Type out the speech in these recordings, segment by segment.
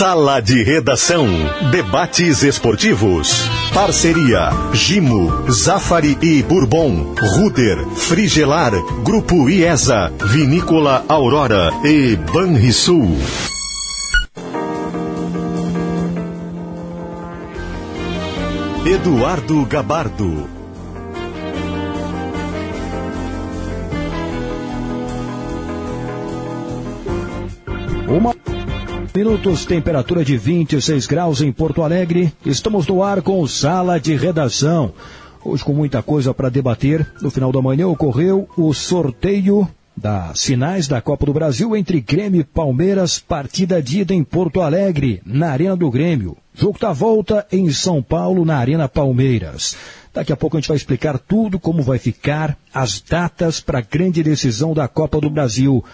Sala de Redação. Debates esportivos. Parceria. Gimo, Zafari e Bourbon. Ruder, Frigelar, Grupo IESA, Vinícola Aurora e Banrisul. Eduardo Gabardo. Uma minutos, temperatura de 26 graus em Porto Alegre. Estamos no ar com Sala de Redação. Hoje com muita coisa para debater. No final da manhã ocorreu o sorteio das finais da Copa do Brasil entre Grêmio e Palmeiras, partida de ida em Porto Alegre, na Arena do Grêmio. Jogo da volta em São Paulo, na Arena Palmeiras. Daqui a pouco a gente vai explicar tudo, como vai ficar, as datas para a grande decisão da Copa do Brasil.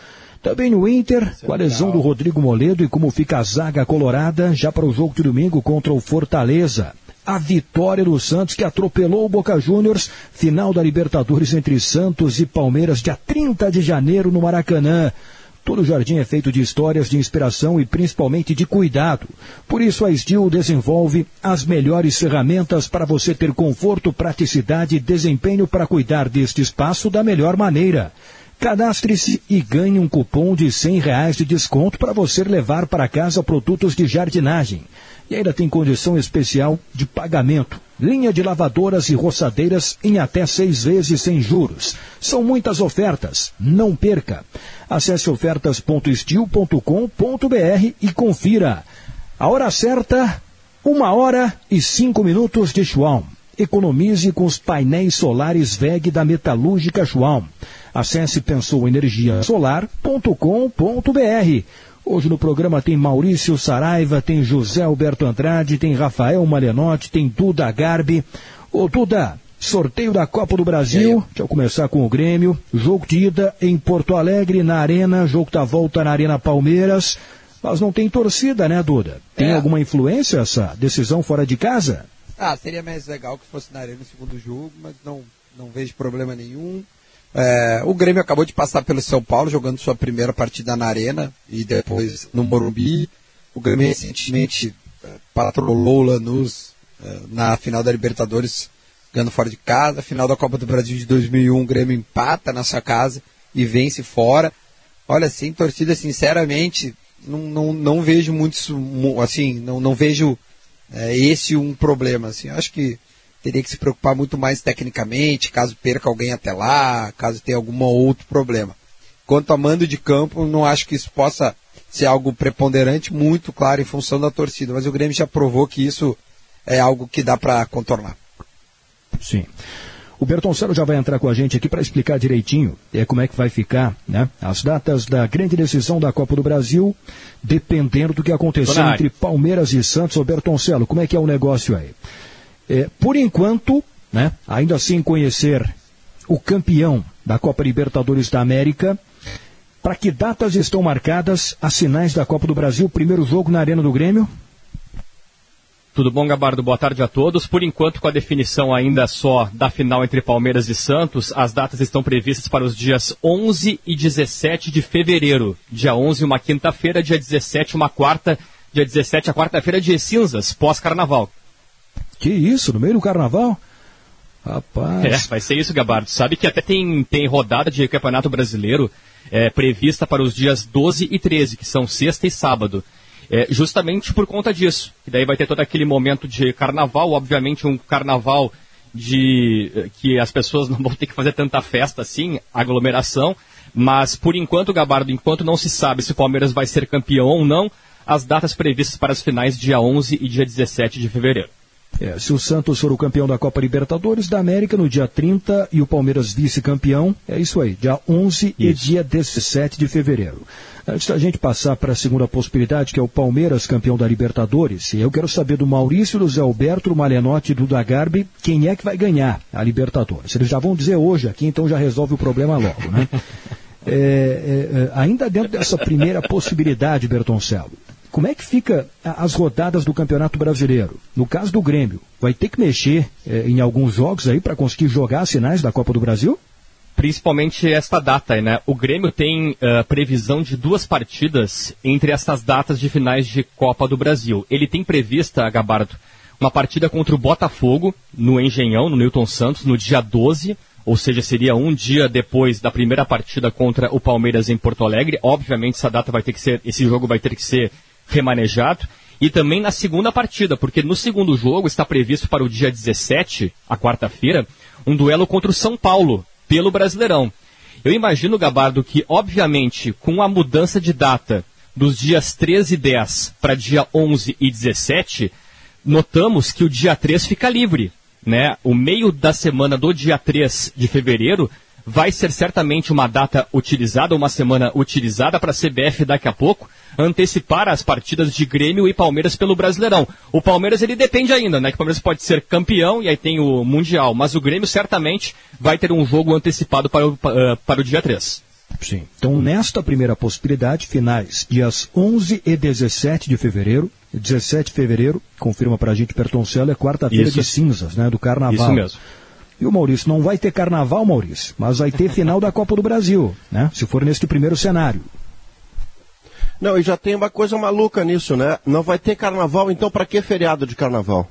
Também no Inter, com a lesão do Rodrigo Moledo e como fica a zaga colorada já para o jogo de domingo contra o Fortaleza. A vitória do Santos que atropelou o Boca Juniors, final da Libertadores entre Santos e Palmeiras, dia 30 de janeiro no Maracanã. Todo o jardim é feito de histórias de inspiração e principalmente de cuidado. Por isso a Steel desenvolve as melhores ferramentas para você ter conforto, praticidade e desempenho para cuidar deste espaço da melhor maneira. Cadastre-se e ganhe um cupom de R$ reais de desconto para você levar para casa produtos de jardinagem. E ainda tem condição especial de pagamento. Linha de lavadoras e roçadeiras em até seis vezes sem juros. São muitas ofertas. Não perca. Acesse ofertas.estil.com.br e confira. A hora certa, uma hora e cinco minutos de Schwalm. Economize com os painéis solares VEG da Metalúrgica Schwalm. Acesse pensouenergiasolar.com.br. Hoje no programa tem Maurício Saraiva, tem José Alberto Andrade, tem Rafael Malenotti, tem Duda Garbi. Ô Duda, sorteio da Copa do Brasil, deixa eu começar com o Grêmio, jogo de ida em Porto Alegre, na Arena, jogo da volta na Arena Palmeiras, mas não tem torcida, né Duda? Tem É. alguma influência essa decisão fora de casa? Ah, seria mais legal que fosse na arena no segundo jogo, mas não, não vejo problema nenhum. É, o Grêmio acabou de passar pelo São Paulo, jogando sua primeira partida na arena e depois no Morumbi. O Grêmio recentemente é, patrolou o Lanús é, na final da Libertadores, ganhando fora de casa. Final da Copa do Brasil de 2001, o Grêmio empata nessa casa e vence fora. Olha, sem torcida, sinceramente, não, não, não vejo muito, assim, não, não vejo é, esse um problema. Assim. Acho que teria que se preocupar muito mais tecnicamente, caso perca alguém até lá, caso tenha algum outro problema. Quanto a mando de campo, não acho que isso possa ser algo preponderante, muito claro em função da torcida, mas o Grêmio já provou que isso é algo que dá para contornar. Sim. O Bertoncello já vai entrar com a gente aqui para explicar direitinho é, como é que vai ficar né, as datas da grande decisão da Copa do Brasil, dependendo do que na entre Palmeiras e Santos. Ô Bertoncello, como é que é o negócio aí? É, por enquanto, né, ainda sem conhecer o campeão da Copa Libertadores da América, para que datas estão marcadas as finais da Copa do Brasil? Primeiro jogo na Arena do Grêmio? Tudo bom, Gabardo? Boa tarde a todos. Por enquanto, com a definição ainda só da final entre Palmeiras e Santos, as datas estão previstas para os dias 11 e 17 de fevereiro. Dia 11, uma quinta-feira, dia 17, uma quarta, dia 17, a quarta-feira de cinzas, pós-carnaval. Que isso, no meio do carnaval? Rapaz. É, vai ser isso, Gabardo. Sabe que até tem, tem rodada de Campeonato Brasileiro é, prevista para os dias 12 e 13, que são sexta e sábado. É, justamente por conta disso. E daí vai ter todo aquele momento de carnaval, obviamente um carnaval de eh, que as pessoas não vão ter que fazer tanta festa assim, aglomeração, mas por enquanto, Gabardo, enquanto não se sabe se o Palmeiras vai ser campeão ou não, as datas previstas para as finais dia 11 e dia 17 de fevereiro. É, se o Santos for o campeão da Copa Libertadores da América no dia 30 e o Palmeiras vice-campeão, é isso aí, dia 11 e dia 17 de fevereiro. Antes da gente passar para a segunda possibilidade, que é o Palmeiras campeão da Libertadores, eu quero saber do Maurício, do Zé Alberto, do Malenotti e do Dagarbi, quem é que vai ganhar a Libertadores. Eles já vão dizer hoje aqui, então já resolve o problema logo, né? É, é, é, ainda dentro dessa primeira possibilidade, Bertoncello, como é que fica as rodadas do Campeonato Brasileiro? No caso do Grêmio, vai ter que mexer é, em alguns jogos aí para conseguir jogar as finais da Copa do Brasil? principalmente esta data, né? O Grêmio tem uh, previsão de duas partidas entre estas datas de finais de Copa do Brasil. Ele tem prevista, Gabardo, uma partida contra o Botafogo, no Engenhão, no Newton Santos, no dia 12, ou seja, seria um dia depois da primeira partida contra o Palmeiras em Porto Alegre. Obviamente, essa data vai ter que ser, esse jogo vai ter que ser remanejado. E também na segunda partida, porque no segundo jogo está previsto para o dia 17, a quarta-feira, um duelo contra o São Paulo, pelo Brasileirão. Eu imagino, Gabardo, que, obviamente, com a mudança de data dos dias 13 e 10 para dia 11 e 17, notamos que o dia 3 fica livre. Né? O meio da semana do dia 3 de fevereiro vai ser certamente uma data utilizada, uma semana utilizada para a CBF daqui a pouco antecipar as partidas de Grêmio e Palmeiras pelo Brasileirão. O Palmeiras ele depende ainda, né? Que o Palmeiras pode ser campeão e aí tem o Mundial, mas o Grêmio certamente vai ter um jogo antecipado para o, uh, para o dia 3. Sim. Então, nesta primeira possibilidade, finais, dias 11 e 17 de fevereiro. 17 de fevereiro, confirma para a gente Pertoncello, é quarta-feira de cinzas, né? Do Carnaval. Isso mesmo. E o Maurício, não vai ter carnaval, Maurício, mas vai ter final da Copa do Brasil, né? Se for neste primeiro cenário. Não, e já tem uma coisa maluca nisso, né? Não vai ter carnaval, então para que feriado de carnaval?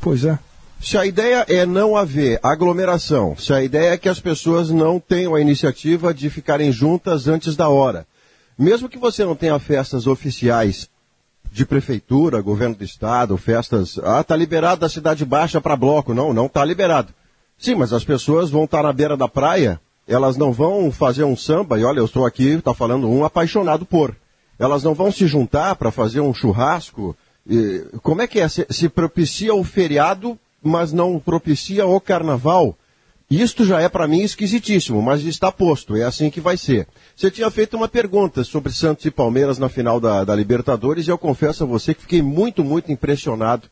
Pois é. Se a ideia é não haver aglomeração, se a ideia é que as pessoas não tenham a iniciativa de ficarem juntas antes da hora, mesmo que você não tenha festas oficiais de prefeitura, governo do estado, festas, ah, tá liberado da cidade baixa para bloco, não, não tá liberado. Sim, mas as pessoas vão estar na beira da praia, elas não vão fazer um samba, e olha, eu estou aqui, está falando um apaixonado por. Elas não vão se juntar para fazer um churrasco. E, como é que é? Se, se propicia o feriado, mas não propicia o carnaval? Isto já é para mim esquisitíssimo, mas está posto, é assim que vai ser. Você tinha feito uma pergunta sobre Santos e Palmeiras na final da, da Libertadores e eu confesso a você que fiquei muito, muito impressionado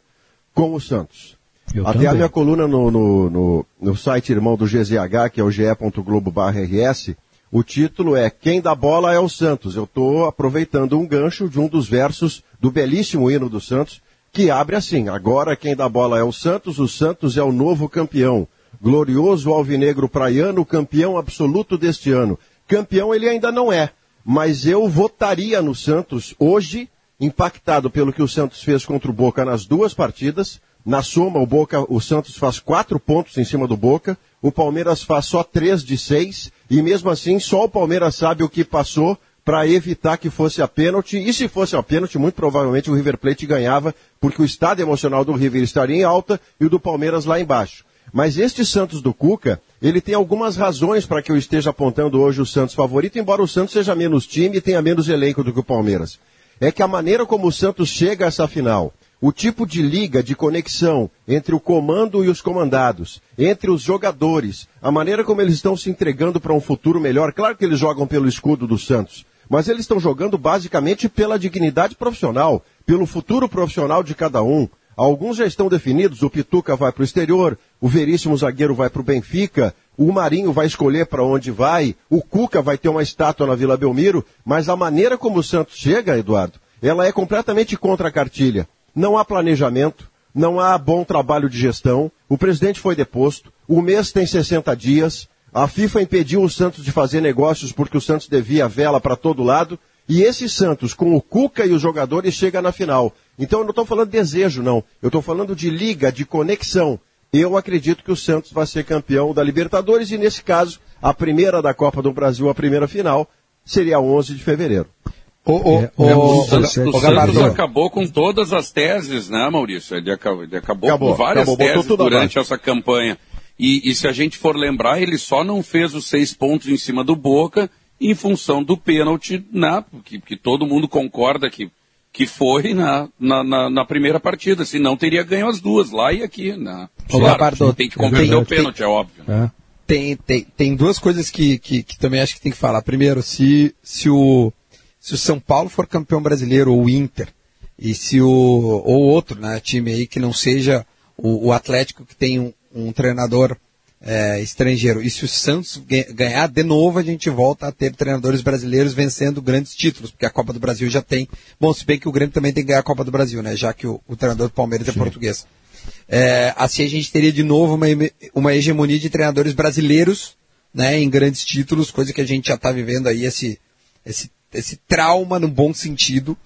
com o Santos. Eu Até também. a minha coluna no, no, no, no, site irmão do GZH, que é o ge.globo.rs, o título é Quem dá bola é o Santos. Eu estou aproveitando um gancho de um dos versos do belíssimo hino do Santos, que abre assim: Agora quem dá bola é o Santos, o Santos é o novo campeão. Glorioso alvinegro praiano, campeão absoluto deste ano. Campeão ele ainda não é, mas eu votaria no Santos hoje, impactado pelo que o Santos fez contra o Boca nas duas partidas na soma, o Boca, o Santos faz quatro pontos em cima do Boca, o Palmeiras faz só três de seis, e mesmo assim só o Palmeiras sabe o que passou para evitar que fosse a pênalti. E se fosse a pênalti, muito provavelmente o River Plate ganhava, porque o estado emocional do River estaria em alta e o do Palmeiras lá embaixo. Mas este Santos do Cuca, ele tem algumas razões para que eu esteja apontando hoje o Santos favorito, embora o Santos seja menos time e tenha menos elenco do que o Palmeiras. É que a maneira como o Santos chega a essa final, o tipo de liga, de conexão entre o comando e os comandados, entre os jogadores, a maneira como eles estão se entregando para um futuro melhor. Claro que eles jogam pelo escudo do Santos, mas eles estão jogando basicamente pela dignidade profissional, pelo futuro profissional de cada um. Alguns já estão definidos, o Pituca vai para o exterior, o Veríssimo zagueiro vai para o Benfica, o Marinho vai escolher para onde vai, o Cuca vai ter uma estátua na Vila Belmiro, mas a maneira como o Santos chega, Eduardo, ela é completamente contra a cartilha não há planejamento, não há bom trabalho de gestão, o presidente foi deposto, o mês tem 60 dias, a FIFA impediu o Santos de fazer negócios porque o Santos devia vela para todo lado, e esse Santos, com o Cuca e os jogadores, chega na final. Então eu não estou falando de desejo, não. Eu estou falando de liga, de conexão. Eu acredito que o Santos vai ser campeão da Libertadores e, nesse caso, a primeira da Copa do Brasil, a primeira final, seria 11 de fevereiro. O, o, é, o, o, o, Santos acabou com todas as teses, né, Maurício? Ele acabou, ele acabou, acabou com várias acabou, teses durante essa campanha. E, e, se a gente for lembrar, ele só não fez os seis pontos em cima do Boca em função do pênalti, né, que, que todo mundo concorda que, que foi na, na, na, na, primeira partida. Senão teria ganho as duas, lá e aqui. Né? Claro, tem que converter o pênalti, é óbvio. É. Tem, tem, tem duas coisas que, que, que também acho que tem que falar. Primeiro, se, se o se o São Paulo for campeão brasileiro ou o Inter, e se o, ou outro né, time aí que não seja o, o Atlético que tem um, um treinador é, estrangeiro, e se o Santos ganhar de novo, a gente volta a ter treinadores brasileiros vencendo grandes títulos, porque a Copa do Brasil já tem. Bom, se bem que o Grêmio também tem que ganhar a Copa do Brasil, né? Já que o, o treinador do Palmeiras é Sim. é português. É, assim a gente teria de novo uma, uma hegemonia de treinadores brasileiros né, em grandes títulos, coisa que a gente já está vivendo aí, esse, esse, esse trauma no bom sentido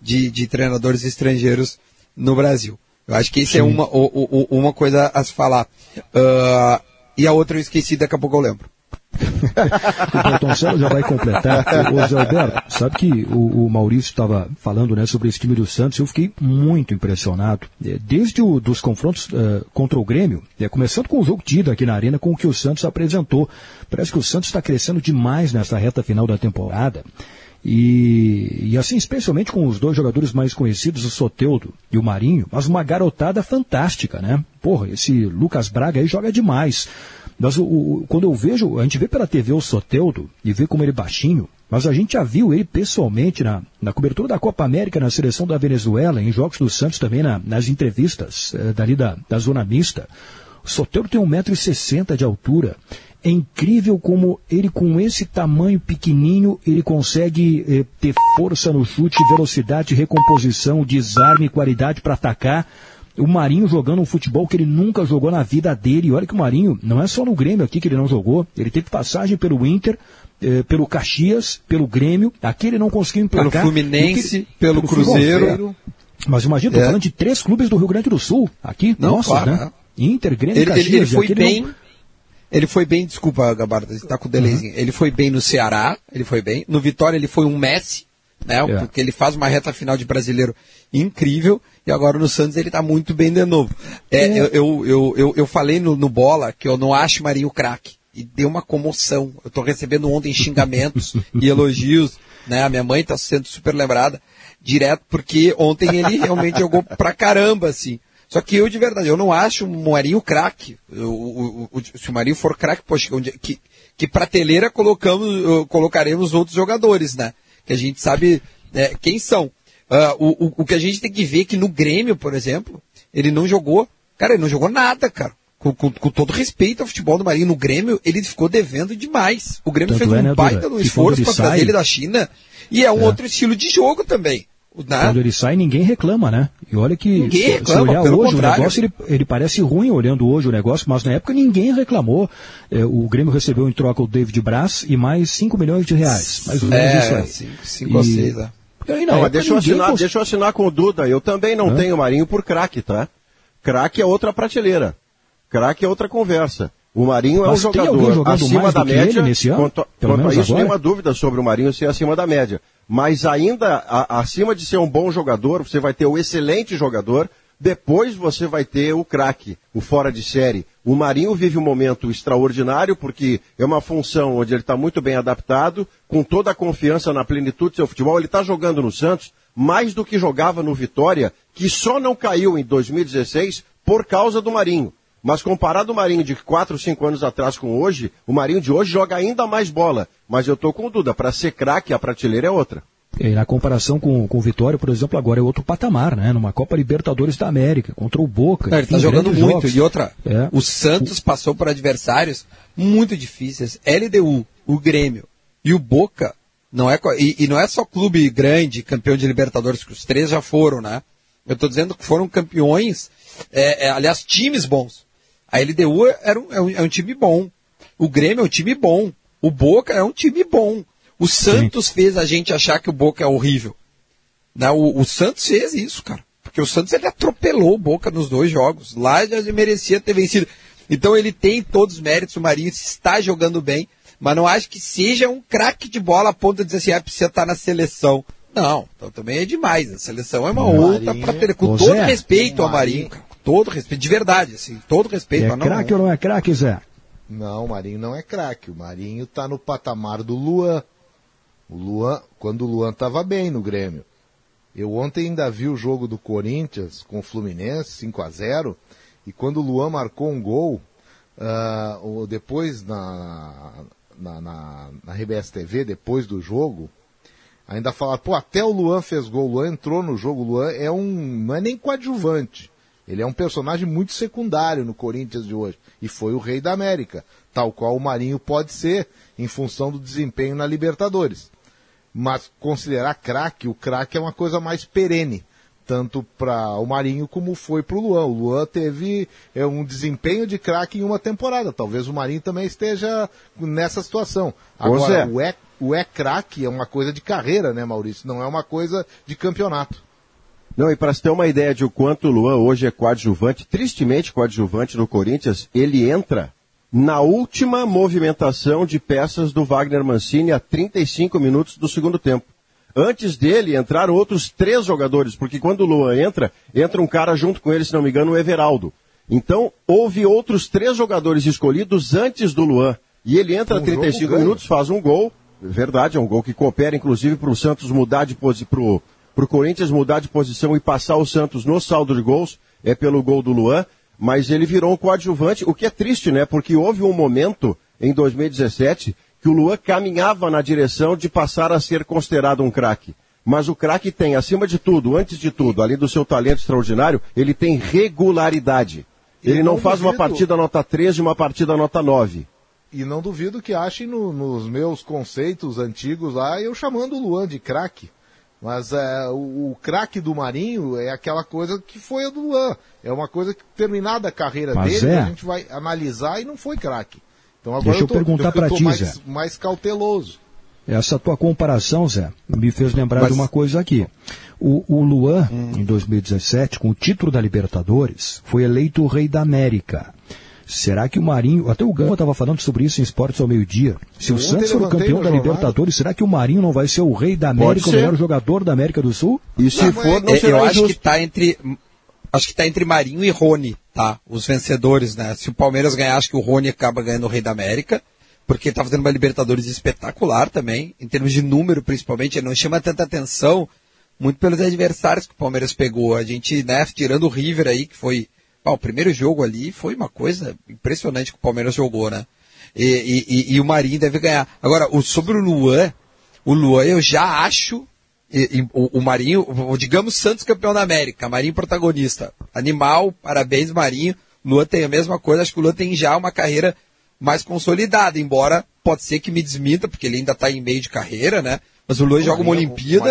de, de treinadores estrangeiros no Brasil. Eu acho que isso é uma, o, o, uma coisa a se falar. Uh, e a outra eu esqueci, daqui a pouco eu lembro. o Toncello já vai completar. O Zé Alberto, sabe que o, o Maurício estava falando né, sobre esse time do Santos, eu fiquei muito impressionado. É, desde o, dos confrontos uh, contra o Grêmio, é, começando com o jogo tido aqui na Arena, com o que o Santos apresentou. Parece que o Santos está crescendo demais nessa reta final da temporada. E, e, assim, especialmente com os dois jogadores mais conhecidos, o Soteudo e o Marinho, mas uma garotada fantástica, né? Porra, esse Lucas Braga aí joga demais. Mas o, o, quando eu vejo, a gente vê pela TV o Soteudo e vê como ele é baixinho, mas a gente já viu ele pessoalmente na, na cobertura da Copa América, na seleção da Venezuela, em jogos do Santos também, na, nas entrevistas eh, dali da, da zona mista. O Soteudo tem 1,60m de altura. É incrível como ele, com esse tamanho pequenininho, ele consegue eh, ter força no chute, velocidade, recomposição, desarme, qualidade para atacar o Marinho jogando um futebol que ele nunca jogou na vida dele. E olha que o Marinho não é só no Grêmio aqui que ele não jogou. Ele teve passagem pelo Inter, eh, pelo Caxias, pelo Grêmio. Aqui ele não conseguiu emplacar. Pelo Fluminense, pelo, pelo Cruzeiro. Mas imagina, tô é. falando de três clubes do Rio Grande do Sul. Aqui, não, nossa, claro, né? Inter, Grêmio, ele, Caxias. Ele, ele foi bem... Não... Ele foi bem, desculpa, Gabardo, está com o delayzinho. Uhum. Ele foi bem no Ceará, ele foi bem. No Vitória ele foi um Messi, né? É. Porque ele faz uma reta final de brasileiro incrível e agora no Santos ele está muito bem de novo. É, é. Eu, eu, eu, eu, eu falei no, no Bola que eu não acho Marinho craque e deu uma comoção. Eu estou recebendo ontem xingamentos e elogios, né? A minha mãe está sendo super lembrada direto porque ontem ele realmente jogou pra caramba, assim. Só que eu, de verdade, eu não acho o Marinho craque. Se o Marinho for craque, poxa, onde, que, que prateleira colocamos, colocaremos outros jogadores, né? Que a gente sabe é, quem são. Uh, o, o, o, que a gente tem que ver é que no Grêmio, por exemplo, ele não jogou. Cara, ele não jogou nada, cara. Com, com, com todo respeito ao futebol do Marinho, no Grêmio ele ficou devendo demais. O Grêmio Tanto fez é, um né, baita no esforço para trazer ele da China e é um é. outro estilo de jogo também. Né? Quando ele sai, ninguém reclama, né? E olha que ninguém reclama, se olhar hoje contrário. o negócio, ele, ele, parece ruim olhando hoje o negócio, mas na época ninguém reclamou. É, o Grêmio recebeu em troca o David Braz e mais 5 milhões de reais. Mais ou menos é, isso aí. 5 ou 6, é. Aí, não, mas deixa eu, assinar, deixa eu assinar com o Duda. Eu também não Hã? tenho Marinho por craque, tá? Craque é outra prateleira. Craque é outra conversa. O Marinho mas é um jogador acima da média. Quanto, quanto a isso, agora? nenhuma dúvida sobre o Marinho ser acima da média. Mas ainda, a, acima de ser um bom jogador, você vai ter o excelente jogador, depois você vai ter o craque, o fora de série. O Marinho vive um momento extraordinário, porque é uma função onde ele está muito bem adaptado, com toda a confiança na plenitude do seu futebol. Ele está jogando no Santos mais do que jogava no Vitória, que só não caiu em 2016 por causa do Marinho. Mas comparado o Marinho de 4, 5 anos atrás com hoje, o Marinho de hoje joga ainda mais bola. Mas eu tô com dúvida, para ser craque a prateleira é outra. E na comparação com, com o Vitória, por exemplo, agora é outro patamar, né? Numa Copa Libertadores da América, contra o Boca. Não, ele está jogando muito. Jogos. E outra, é. o Santos o... passou por adversários muito difíceis. LDU, o Grêmio e o Boca, não é, e, e não é só clube grande, campeão de Libertadores, que os três já foram, né? Eu estou dizendo que foram campeões, é, é, aliás, times bons. A LDU era um, é, um, é um time bom. O Grêmio é um time bom. O Boca é um time bom. O Santos Sim. fez a gente achar que o Boca é horrível. Não, né? o, o, Santos fez isso, cara. Porque o Santos ele atropelou o Boca nos dois jogos. Lá já merecia ter vencido. Então ele tem todos os méritos, o Marinho está jogando bem, mas não acho que seja um craque de bola a ponto de dizer assim, ah, precisa estar na seleção. Não, então também é demais. A seleção é uma outra para ter, com todo respeito ao Marinho, cara, todo respeito, de verdade, assim, todo respeito. É craque ou não é craque, Zé? Não, o Marinho não é craque. O Marinho está no patamar do Luan. O Luan, quando o Luan estava bem no Grêmio. Eu ontem ainda vi o jogo do Corinthians com o Fluminense, 5 a 0 e quando o Luan marcou um gol, uh, depois na, na, na, na RBS TV, depois do jogo, ainda falaram, pô, até o Luan fez gol, o Luan entrou no jogo, o Luan é um, não é nem coadjuvante, ele é um personagem muito secundário no Corinthians de hoje. E foi o rei da América, tal qual o Marinho pode ser, em função do desempenho na Libertadores. Mas considerar craque, o craque é uma coisa mais perene. tanto para o Marinho como foi para o Luan. O Luan teve é, um desempenho de craque em uma temporada. Talvez o Marinho também esteja nessa situação. Agora, o é, o é craque é uma coisa de carreira, né, Maurício? Não é uma coisa de campeonato. Não, e para você ter uma ideia de o quanto o Luan hoje é coadjuvante, tristemente coadjuvante no Corinthians, ele entra na última movimentação de peças do Wagner Mancini a 35 minutos do segundo tempo. Antes dele entraram outros três jogadores, porque quando o Luan entra, entra um cara junto com ele, se não me engano, o Everaldo. Então, houve outros três jogadores escolhidos antes do Luan. E ele entra um 35 minutos, faz um gol. Verdade, é um gol que coopera, inclusive, para o Santos mudar de posição, para o Corinthians mudar de posição e passar o Santos no saldo de gols. É pelo gol do Luan mas ele virou um coadjuvante, o que é triste, né? Porque houve um momento em 2017 que o Luan caminhava na direção de passar a ser considerado um craque. Mas o craque tem, acima de tudo, antes de tudo, além do seu talento extraordinário, ele tem regularidade. Ele não, não faz duvido. uma partida nota 13 e uma partida nota 9. E não duvido que achem no, nos meus conceitos antigos lá eu chamando o Luan de craque. Mas é, o, o craque do Marinho é aquela coisa que foi a do Luan. É uma coisa que, terminada a carreira Mas dele, é. a gente vai analisar e não foi craque. Então agora Deixa eu, tô, perguntar para ti, mais, Zé. mais cauteloso. Essa tua comparação, Zé, me fez lembrar Mas... de uma coisa aqui. O, o Luan, hum. em 2017, com o título da Libertadores, foi eleito o rei da América. Será que o Marinho, até o Gama estava falando sobre isso em Esportes ao meio-dia. Se o Santos for campeão da Libertadores, será que o Marinho não vai ser o rei da América, o melhor jogador da América do Sul? E se não, for, não é, será Eu acho que está entre acho que está entre Marinho e Rony, tá? Os vencedores, né? Se o Palmeiras ganhar, acho que o Rony acaba ganhando o Rei da América, porque está fazendo uma Libertadores espetacular também, em termos de número principalmente, ele não chama tanta atenção, muito pelos adversários que o Palmeiras pegou. A gente, né, tirando o River aí, que foi ah, o primeiro jogo ali foi uma coisa impressionante que o Palmeiras jogou, né? E, e, e o Marinho deve ganhar. Agora, o, sobre o Luan, o Luan eu já acho, e, o, o, Marinho, digamos Santos campeão da América, Marinho protagonista. Animal, parabéns Marinho. Luan tem a mesma coisa, acho que o Luan tem já uma carreira mais consolidada, embora pode ser que me desminta, porque ele ainda está em meio de carreira, né? Mas o Luan joga uma Olimpíada.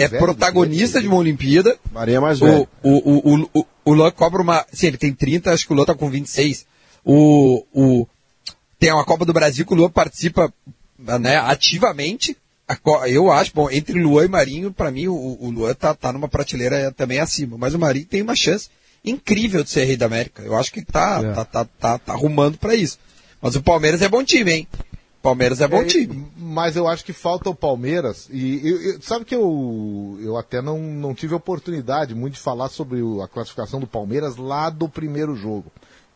é, é protagonista de uma Olimpíada. Marinho é mais velho. O, o, o, o, Luan cobra uma. Sim, ele tem 30, acho que o Luan tá com 26. O, o, tem uma Copa do Brasil que o Luan participa né, ativamente. Eu acho, bom, entre Luan e Marinho, para mim, o, o Luan tá, tá numa prateleira também acima. Mas o Marinho tem uma chance incrível de ser rei da América. Eu acho que tá, é. tá, tá, tá, tá arrumando para isso. Mas o Palmeiras é bom time, hein? Palmeiras é bom é, time. Mas eu acho que falta o Palmeiras. E eu, eu, sabe que eu, eu até não, não tive oportunidade muito de falar sobre o, a classificação do Palmeiras lá do primeiro jogo.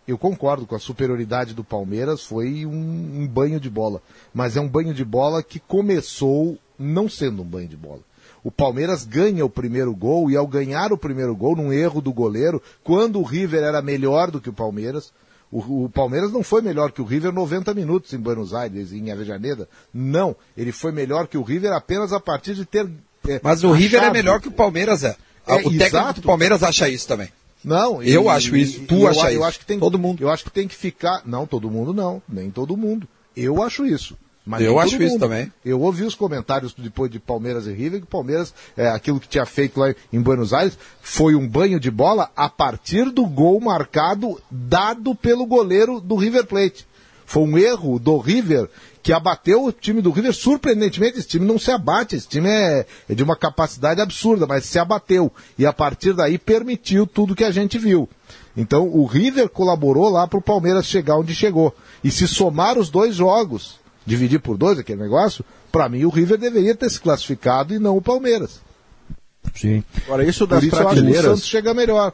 Eu concordo com a superioridade do Palmeiras, foi um, um banho de bola. Mas é um banho de bola que começou não sendo um banho de bola. O Palmeiras ganha o primeiro gol e ao ganhar o primeiro gol, num erro do goleiro, quando o River era melhor do que o Palmeiras, o, o, Palmeiras não foi melhor que o River 90 minutos em Buenos Aires, em Avejaneda. Não. Ele foi melhor que o River apenas a partir de ter. É, Mas o River é melhor que o Palmeiras, é. é o técnico exato. do Palmeiras acha isso também. Não, eu e, acho isso. Tu acha isso? Eu acho que tem, todo mundo. Eu acho que tem que ficar. Não, todo mundo não. Nem todo mundo. Eu acho isso. Mas eu acho isso também. Eu ouvi os comentários depois de Palmeiras e River, que Palmeiras, é, aquilo que tinha feito lá em Buenos Aires, foi um banho de bola a partir do gol marcado dado pelo goleiro do River Plate. Foi um erro do River que abateu o time do River. Surpreendentemente, esse time não se abate, esse time é, é de uma capacidade absurda, mas se abateu. E a partir daí permitiu tudo que a gente viu. Então o River colaborou lá para o Palmeiras chegar onde chegou. E se somar os dois jogos, dividir por dois aquele negócio, para mim o River deveria ter se classificado e não o Palmeiras. Sim. Agora, isso das isso prateleiras. o Santos chega melhor.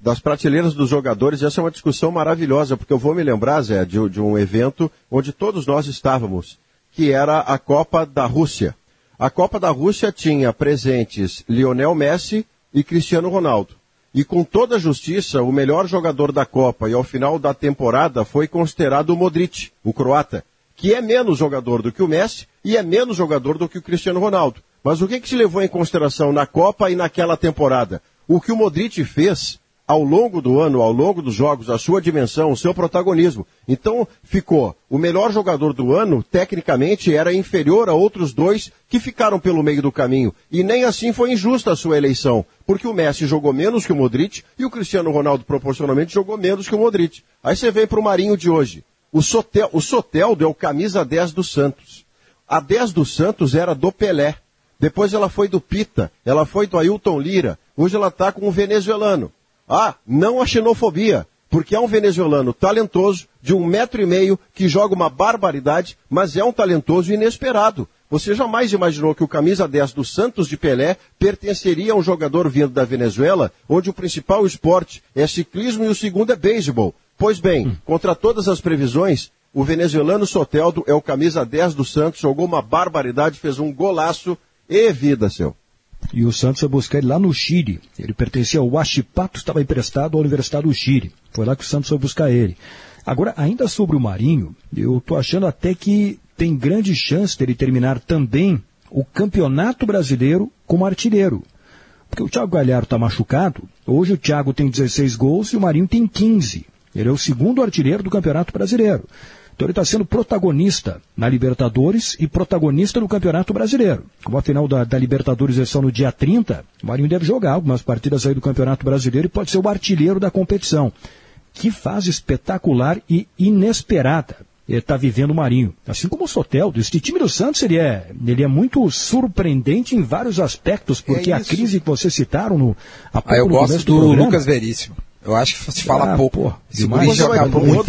Das prateleiras dos jogadores, essa é uma discussão maravilhosa, porque eu vou me lembrar, Zé, de, de um evento onde todos nós estávamos, que era a Copa da Rússia. A Copa da Rússia tinha presentes Lionel Messi e Cristiano Ronaldo. E com toda a justiça, o melhor jogador da Copa e ao final da temporada foi considerado o Modric, o croata que é menos jogador do que o Messi e é menos jogador do que o Cristiano Ronaldo. Mas o que, que se levou em consideração na Copa e naquela temporada? O que o Modric fez ao longo do ano, ao longo dos jogos, a sua dimensão, o seu protagonismo. Então, ficou o melhor jogador do ano, tecnicamente, era inferior a outros dois que ficaram pelo meio do caminho. E nem assim foi injusta a sua eleição, porque o Messi jogou menos que o Modric e o Cristiano Ronaldo proporcionalmente jogou menos que o Modric. Aí você vem para o Marinho de hoje. O, Sotel, o Soteldo é o camisa 10 do Santos. A 10 do Santos era do Pelé. Depois ela foi do Pita, ela foi do Ailton Lira. Hoje ela está com um venezuelano. Ah, não a xenofobia, porque é um venezuelano talentoso, de um metro e meio, que joga uma barbaridade, mas é um talentoso inesperado. Você jamais imaginou que o camisa 10 do Santos de Pelé pertenceria a um jogador vindo da Venezuela, onde o principal esporte é ciclismo e o segundo é beisebol. Pois bem, hum. contra todas as previsões, o venezuelano Soteldo é o camisa 10 do Santos, jogou uma barbaridade, fez um golaço e vida, seu. E o Santos foi buscar ele lá no Chile. Ele pertencia ao Huachipato, estava emprestado à Universidade do Chile. Foi lá que o Santos foi buscar ele. Agora, ainda sobre o Marinho, eu estou achando até que tem grande chance dele terminar também o Campeonato Brasileiro como artilheiro. Porque o Thiago Galhardo está machucado. Hoje o Thiago tem 16 gols e o Marinho tem 15. Ele é o segundo artilheiro do Campeonato Brasileiro. Então ele está sendo protagonista na Libertadores e protagonista no Campeonato Brasileiro. Como a final da, da, Libertadores é só no dia 30, o Marinho deve jogar algumas partidas aí do Campeonato Brasileiro e pode ser o artilheiro da competição. Que fase espetacular e inesperada está vivendo o Marinho. Assim como o Soteldo. Este time do Santos ele é, ele é muito surpreendente em vários aspectos, porque é a crise que vocês citaram no. Ah, eu gosto do, do Lucas Veríssimo. Eu acho que se fala ah, pouco. você, vai, muito,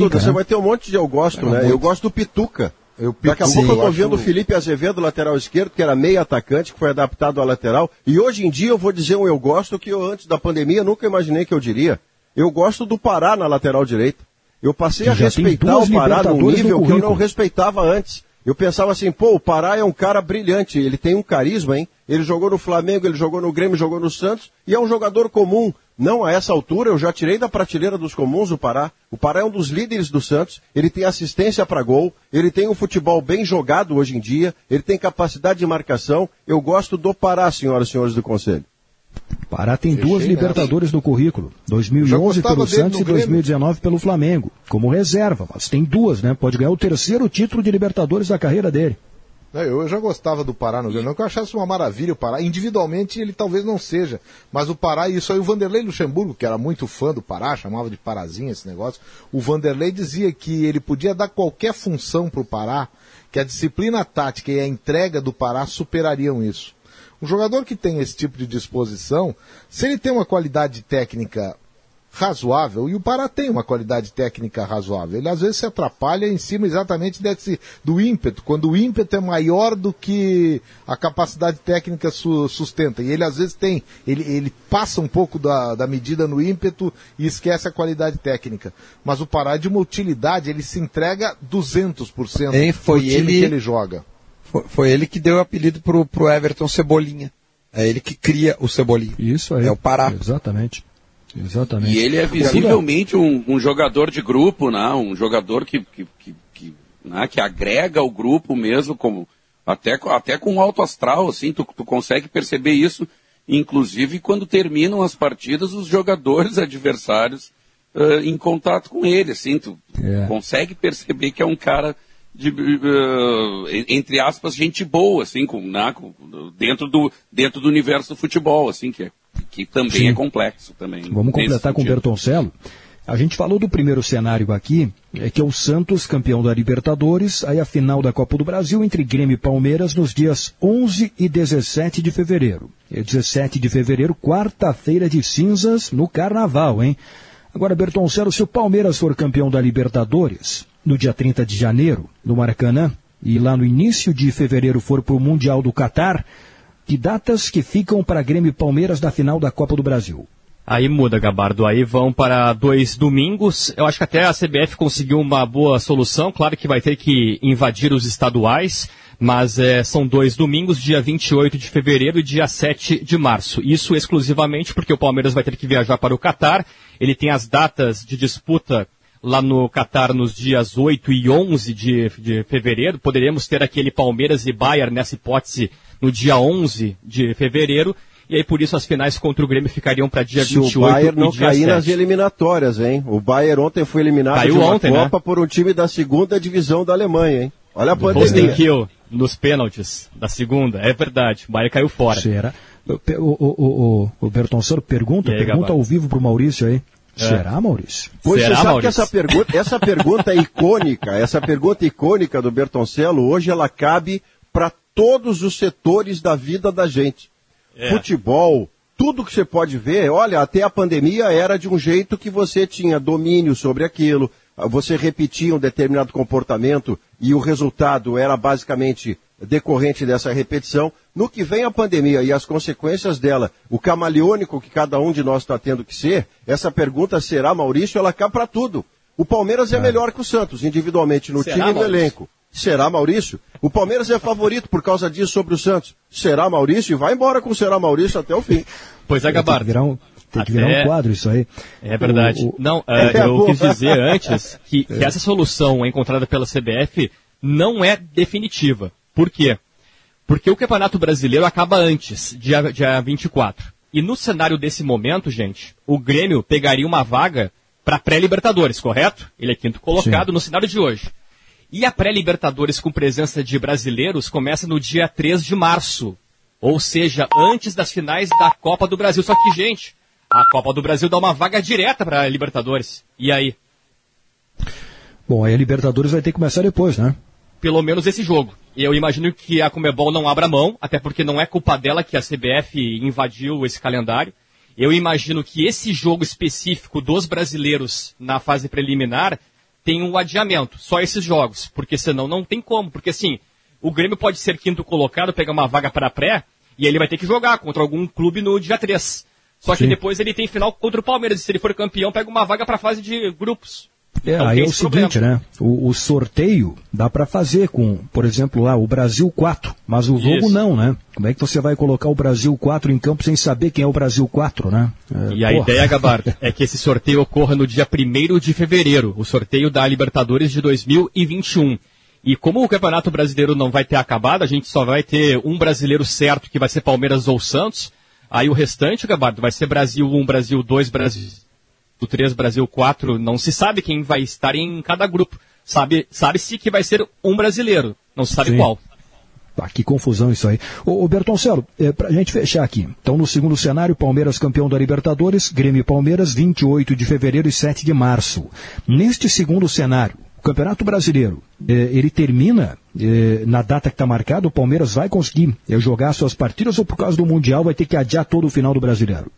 você né? vai ter um monte de eu gosto, né? Muito. Eu gosto do Pituca. Eu, Daqui a pouco eu tô vendo o Felipe Azevedo, lateral esquerdo, que era meio atacante, que foi adaptado à lateral. E hoje em dia eu vou dizer um eu gosto que eu, antes da pandemia, nunca imaginei que eu diria. Eu gosto do Pará na lateral direita. Eu passei a respeitar o Pará num nível que eu não respeitava antes. Eu pensava assim, pô, o Pará é um cara brilhante, ele tem um carisma, hein? Ele jogou no Flamengo, ele jogou no Grêmio, jogou no Santos, e é um jogador comum. Não, a essa altura eu já tirei da prateleira dos comuns o Pará. O Pará é um dos líderes do Santos, ele tem assistência para gol, ele tem um futebol bem jogado hoje em dia, ele tem capacidade de marcação. Eu gosto do Pará, senhoras e senhores do Conselho. Pará tem Fechei duas Libertadores no currículo. 2011 pelo Santos e 2019 pelo Flamengo. Como reserva, mas tem duas, né? Pode ganhar o terceiro título de Libertadores da carreira dele. Eu já gostava do Pará no Grêmio, que eu achasse uma maravilha o Pará. Individualmente ele talvez não seja, mas o Pará, e isso aí o Vanderlei Luxemburgo, que era muito fã do Pará, chamava de Parazinha esse negócio, o Vanderlei dizia que ele podia dar qualquer função para o Pará, que a disciplina tática e a entrega do Pará superariam isso. Um jogador que tem esse tipo de disposição, se ele tem uma qualidade técnica razoável, e o Pará tem uma qualidade técnica razoável. Ele às vezes se atrapalha em cima exatamente desse, do ímpeto, quando o ímpeto é maior do que a capacidade técnica su, sustenta. E ele às vezes tem, ele, ele passa um pouco da, da medida no ímpeto e esquece a qualidade técnica. Mas o Pará é de uma utilidade, ele se entrega 200% Ei, foi time ele, que ele joga. Foi, foi ele que deu o apelido pro, pro Everton Cebolinha. É ele que cria o Cebolinha. Isso aí. É o Pará. Exatamente. Exatamente. E ele é visivelmente um, um jogador de grupo, né? um jogador que, que, que, que, né? que agrega o grupo mesmo, como, até, até com alto astral, assim, tu, tu consegue perceber isso, inclusive quando terminam as partidas, os jogadores adversários uh, em contato com ele, assim, tu é. consegue perceber que é um cara de, uh, entre aspas, gente boa, assim, com, né, com, dentro, do, dentro do universo do futebol, assim, que é que também Sim. é complexo também. Vamos completar com o Bertoncello. A gente falou do primeiro cenário aqui, é que é o Santos, campeão da Libertadores, aí a final da Copa do Brasil entre Grêmio e Palmeiras nos dias 11 e 17 de fevereiro. É 17 de fevereiro, quarta-feira de cinzas no Carnaval, hein? Agora, Bertoncello, se o Palmeiras for campeão da Libertadores, no dia 30 de janeiro, no Maracanã, e lá no início de fevereiro for para o Mundial do Catar, que datas que ficam para Grêmio e Palmeiras da final da Copa do Brasil? Aí muda, Gabardo. Aí vão para dois domingos. Eu acho que até a CBF conseguiu uma boa solução. Claro que vai ter que invadir os estaduais, mas é, são dois domingos, dia 28 de fevereiro e dia 7 de março. Isso exclusivamente porque o Palmeiras vai ter que viajar para o Catar. Ele tem as datas de disputa lá no Catar nos dias 8 e 11 de, de fevereiro. Poderemos ter aquele Palmeiras e Bayern nessa hipótese no dia 11 de fevereiro. e aí por isso as finais contra o Grêmio ficariam para dia Se 28 o Bayern não cair nas eliminatórias, hein? O Bayern ontem foi eliminado Caiu de uma ontem, né? Copa né? por um time da segunda divisão da Alemanha, hein? Olha a pandemia. Kill nos pênaltis da segunda, é verdade. O Bayern caiu fora. Será? O, o, o, o, Bertonceiro pergunta, aí, pergunta ao vivo pro Maurício aí. É. Será, Maurício? Pois Será, você sabe Maurício? que essa pergunta, essa pergunta icônica, essa pergunta icônica do Bertoncello, hoje ela cabe todos os setores da vida da gente. É. Futebol, tudo que você pode ver, olha, até a pandemia era de um jeito que você tinha domínio sobre aquilo, você repetia um determinado comportamento e o resultado era basicamente decorrente dessa repetição. No que vem a pandemia e as consequências dela, o camaleônico que cada um de nós está tendo que ser, essa pergunta será, Maurício, ela cai para tudo. O Palmeiras é. é. melhor que o Santos, individualmente, no será, time e no elenco. Será Maurício? O Palmeiras é favorito por causa disso sobre o Santos. Será Maurício? E vai embora com será Maurício até o fim. Pois é, Gabardo. Tem que virar um quadro isso aí. É verdade. O, o... Não, uh, eu quis dizer antes que, que, essa solução encontrada pela CBF não é definitiva. Por quê? Porque o Campeonato Brasileiro acaba antes, dia, dia 24. E no cenário desse momento, gente, o Grêmio pegaria uma vaga para pré-Libertadores, correto? Ele é quinto colocado Sim. no cenário de hoje. E a pré-Libertadores com presença de brasileiros começa no dia 3 de março. Ou seja, antes das finais da Copa do Brasil. Só que, gente, a Copa do Brasil dá uma vaga direta para a Libertadores. E aí? Bom, aí a Libertadores vai ter que começar depois, né? Pelo menos esse jogo. Eu imagino que a Comebol não abra mão, até porque não é culpa dela que a CBF invadiu esse calendário. Eu imagino que esse jogo específico dos brasileiros na fase preliminar tem um adiamento, só esses jogos, porque senão não tem como, porque assim, o Grêmio pode ser quinto colocado, pegar uma vaga para pré, e ele vai ter que jogar contra algum clube no dia 3. Só que Sim. depois ele tem final contra o Palmeiras, e se ele for campeão, pega uma vaga para a fase de grupos. É, então, aí é o seguinte, problema. né? O, o, sorteio dá para fazer com, por exemplo, lá o Brasil 4, mas o jogo Isso. não, né? Como é que você vai colocar o Brasil 4 em campo sem saber quem é o Brasil 4, né? É, e a ideia, Gabardo, é que esse sorteio ocorra no dia 1 de fevereiro, o sorteio da Libertadores de 2021. E como o Campeonato Brasileiro não vai ter acabado, a gente só vai ter um brasileiro certo, que vai ser Palmeiras ou Santos. Aí o restante, Gabardo, vai ser Brasil 1, Brasil 2, Brasil do 3, Brasil 4, não se sabe quem vai estar em cada grupo. Sabe, sabe-se que vai ser um brasileiro, não se sabe Sim. qual. Ah, que confusão isso aí. Ô, ô Bertoncelo, é, pra gente fechar aqui. Então, no segundo cenário, Palmeiras campeão da Libertadores, Grêmio e Palmeiras, 28 de fevereiro e 7 de março. Neste segundo cenário, o Campeonato Brasileiro, é, ele termina é, na data que está marcada, o Palmeiras vai conseguir é, jogar suas partidas ou por causa do Mundial vai ter que adiar todo o final do Brasileiro?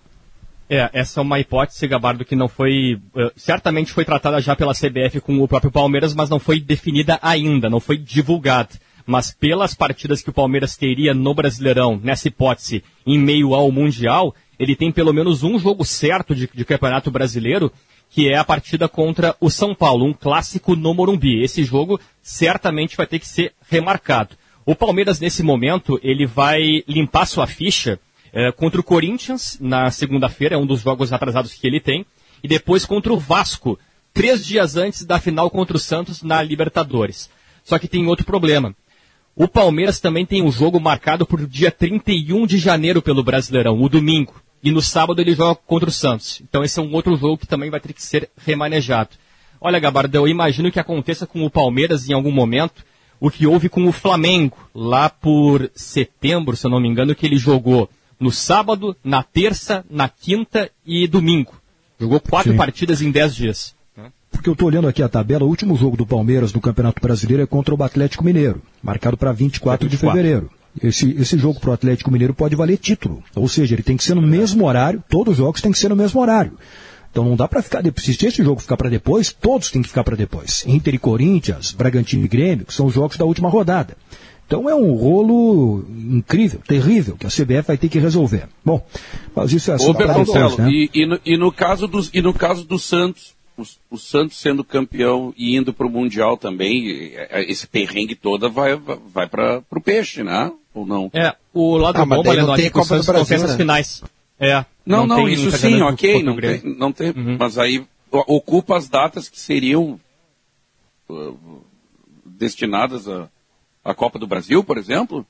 É, essa é uma hipótese, Gabardo, que não foi. Uh, certamente foi tratada já pela CBF com o próprio Palmeiras, mas não foi definida ainda, não foi divulgada. Mas pelas partidas que o Palmeiras teria no Brasileirão, nessa hipótese, em meio ao Mundial, ele tem pelo menos um jogo certo de, de Campeonato Brasileiro, que é a partida contra o São Paulo, um clássico no Morumbi. Esse jogo certamente vai ter que ser remarcado. O Palmeiras, nesse momento, ele vai limpar sua ficha é, contra o Corinthians na segunda-feira, é um dos jogos atrasados que ele tem, e depois contra o Vasco, três dias antes da final contra o Santos na Libertadores. Só que tem outro problema. O Palmeiras também tem um jogo marcado para o dia 31 de janeiro pelo Brasileirão, o domingo. E no sábado ele joga contra o Santos. Então esse é um outro jogo que também vai ter que ser remanejado. Olha, Gabardo, eu imagino que aconteça com o Palmeiras em algum momento o que houve com o Flamengo, lá por setembro, se eu não me engano, que ele jogou no sábado, na terça, na quinta e domingo. Jogou quatro Sim. partidas em dez dias. Porque eu estou olhando aqui a tabela, o último jogo do Palmeiras no Campeonato Brasileiro é contra o Atlético Mineiro, marcado para 24, 24 de fevereiro. Esse, esse jogo para o Atlético Mineiro pode valer título. Ou seja, ele tem que ser no mesmo horário, todos os jogos têm que ser no mesmo horário. Então não dá para ficar, se esse jogo ficar para depois, todos têm que ficar para depois. Inter e Corinthians, Bragantino e Grêmio, que são os jogos da última rodada. Então é um rolo incrível, terrível, que a CBF vai ter que resolver. Bom, mas isso é só para depois, né? E, e, no, e, no caso dos, e no caso do Santos, o, o Santos sendo campeão e indo para o Mundial também, esse perrengue toda vai, vai para o peixe, né? Ou não? É, o lado ah, bom, Valendo, é que o Santos não tem essas finais. É. Não, não, não isso sim, ok, não tem, não tem uhum. mas aí ocupa as datas que seriam uh, destinadas a a Copa do Brasil, por exemplo?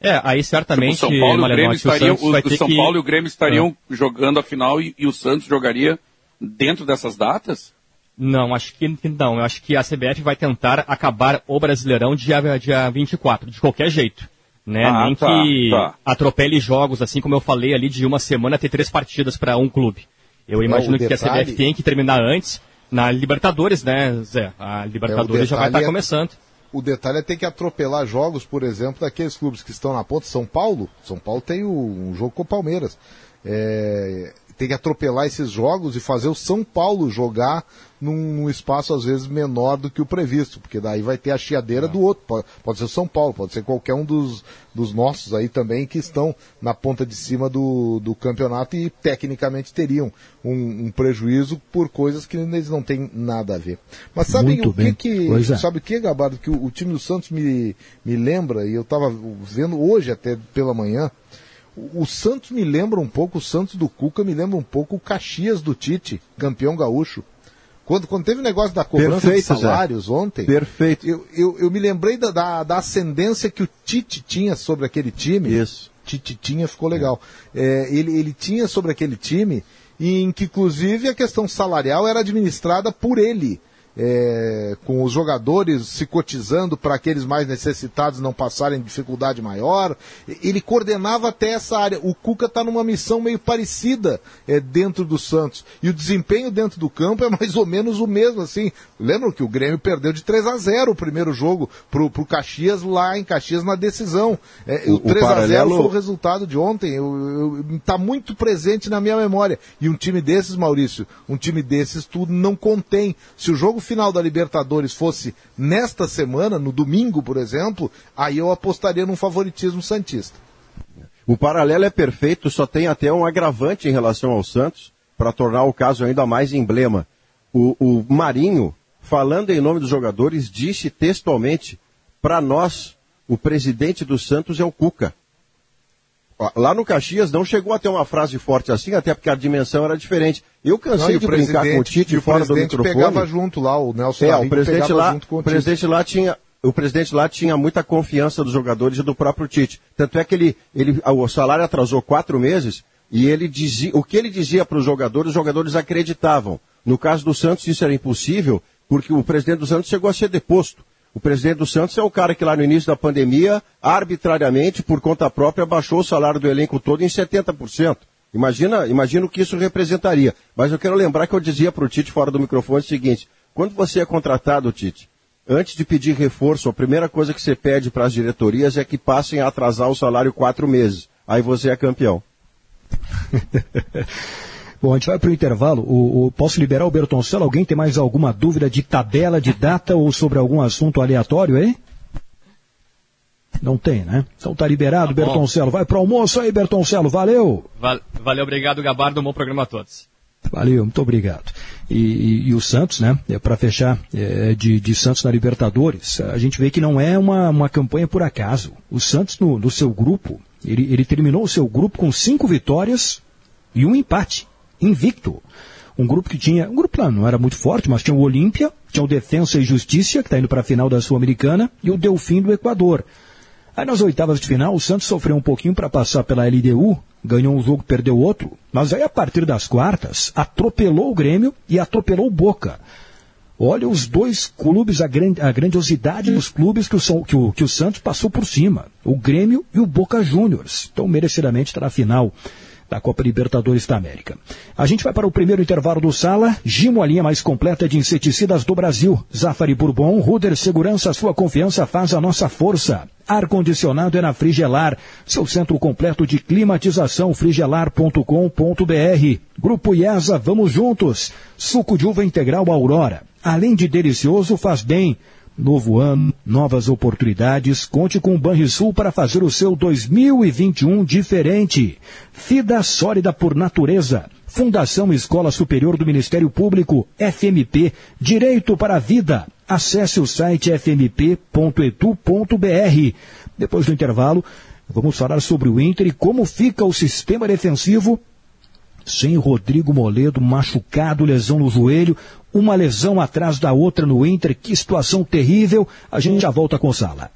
É, aí certamente tipo, São Paulo, o Grêmio estaria, o, o, o São que... Paulo e o Grêmio estariam é. jogando a final e, e, o Santos jogaria dentro dessas datas? Não, acho que, não. Eu acho que a CBF vai tentar acabar o Brasileirão dia, dia 24, de qualquer jeito. Né? Ah, Nem tá, que tá. atropele jogos, assim como eu falei ali, de uma semana ter três partidas para um clube. Eu imagino que detalhe... a CBF tem que terminar antes na Libertadores, né, Zé? A Libertadores é, já vai estar tá é... começando o detalhe é ter que atropelar jogos, por exemplo, daqueles clubes que estão na ponta. São Paulo, São Paulo tem o, um jogo com o Palmeiras. É, tem que atropelar esses jogos e fazer o São Paulo jogar num espaço às vezes menor do que o previsto, porque daí vai ter a chiadeira do outro. Pode, pode ser o São Paulo, pode ser qualquer um dos, dos nossos aí também que estão na ponta de cima do, do campeonato e tecnicamente teriam um, um prejuízo por coisas que eles não têm nada a ver. Mas sabe o que, que é. sabe o que, Gabardo, que o, o, time do Santos me, me lembra, e eu estava vendo hoje até pela manhã, o, o Santos me lembra um pouco, o Santos do Cuca me lembra um pouco o Caxias do Tite, campeão gaúcho. Quando, quando teve o negócio da cobrança Perfeito, de salários Zé. ontem, Perfeito. Eu, eu, eu, me lembrei da, da, da, ascendência que o Tite tinha sobre aquele time. Isso. Tite tinha, ficou legal. É, ele, ele tinha sobre aquele time, em que inclusive a questão salarial era administrada por ele é, com os jogadores se cotizando para aqueles mais necessitados não passarem dificuldade maior. Ele coordenava até essa área. O Cuca está numa missão meio parecida é, dentro do Santos. E o desempenho dentro do campo é mais ou menos o mesmo. assim. Lembram que o Grêmio perdeu de 3 a 0 o primeiro jogo para o Caxias lá em Caxias na decisão. É, o, o 3 a 0 foi o resultado de ontem. Está muito presente na minha memória. E um time desses, Maurício, um time desses tudo não contém. Se o jogo final da Libertadores fosse nesta semana, no domingo, por exemplo, aí eu apostaria num favoritismo santista. O paralelo é perfeito, só tem até um agravante em relação ao Santos, para tornar o caso ainda mais emblema. O, o Marinho, falando em nome dos jogadores, disse textualmente: para nós, o presidente do Santos é o Cuca. Lá no Caxias não chegou a ter uma frase forte assim, até porque a dimensão era diferente. Eu cansei não, de brincar com o Tite fora do microfone. pegava junto lá, o Nelson é, o presidente lá, o, o presidente lá tinha o presidente lá tinha muita confiança dos jogadores e do próprio Tite. Tanto é que ele, ele o salário atrasou quatro meses e ele dizia, o que ele dizia para os jogadores, os jogadores acreditavam. No caso do Santos isso era impossível, porque o presidente do Santos chegou a ser deposto. O presidente do Santos é o cara que lá no início da pandemia, arbitrariamente, por conta própria, baixou o salário do elenco todo em 70%. Imagina, imagina o que isso representaria. Mas eu quero lembrar que eu dizia para o Tite fora do microfone o seguinte: quando você é contratado, Tite, antes de pedir reforço, a primeira coisa que você pede para as diretorias é que passem a atrasar o salário quatro meses. Aí você é campeão. Bom, a gente vai para o intervalo. O, posso liberar o Bertoncello? Alguém tem mais alguma dúvida de tabela, de data ou sobre algum assunto aleatório aí? Não tem, né? Então tá liberado, tá Bertoncello. Vai pro almoço aí, Bertoncello. Valeu! Val valeu, obrigado, Gabardo. Um bom programa a todos. Valeu, muito obrigado. E, e, e o Santos, né? É, para fechar é, de, de, Santos na Libertadores, a gente vê que não é uma, uma campanha por acaso. O Santos, no, no seu grupo, ele, ele terminou o seu grupo com cinco vitórias e um empate invicto. Um grupo que tinha, um grupo lá não era muito forte, mas tinha o Olímpia, tinha o Defensa e Justiça, que está indo para a final da Sul-Americana, e o Delfim do Equador. Aí nas oitavas de final, o Santos sofreu um pouquinho para passar pela LDU, ganhou um jogo, perdeu outro, mas aí a partir das quartas, atropelou o Grêmio e atropelou o Boca. Olha os dois clubes, a, a grandiosidade dos clubes que o, que, o, que o Santos passou por cima. O Grêmio e o Boca Juniors. Então, merecidamente está na final da Copa Libertadores da América. A gente vai para o primeiro intervalo do Sala. Gimo, a linha mais completa de inseticidas do Brasil. Zafari Bourbon, Ruder Segurança, sua confiança faz a nossa força. Ar-condicionado é na Frigelar, seu centro completo de climatização, frigelar.com.br. Grupo IESA, vamos juntos. Suco de uva integral Aurora. Além de delicioso, faz bem. Novo ano, novas oportunidades. Conte com o Banrisul para fazer o seu 2021 diferente. Fida sólida por natureza. Fundação Escola Superior do Ministério Público, FMP, Direito para a Vida. Acesse o site fmp.etu.br. Depois do intervalo, vamos falar sobre o Inter e como fica o sistema defensivo sem Rodrigo Moledo machucado, lesão no joelho, uma lesão atrás da outra no Inter, que situação terrível. A gente já volta com Sala.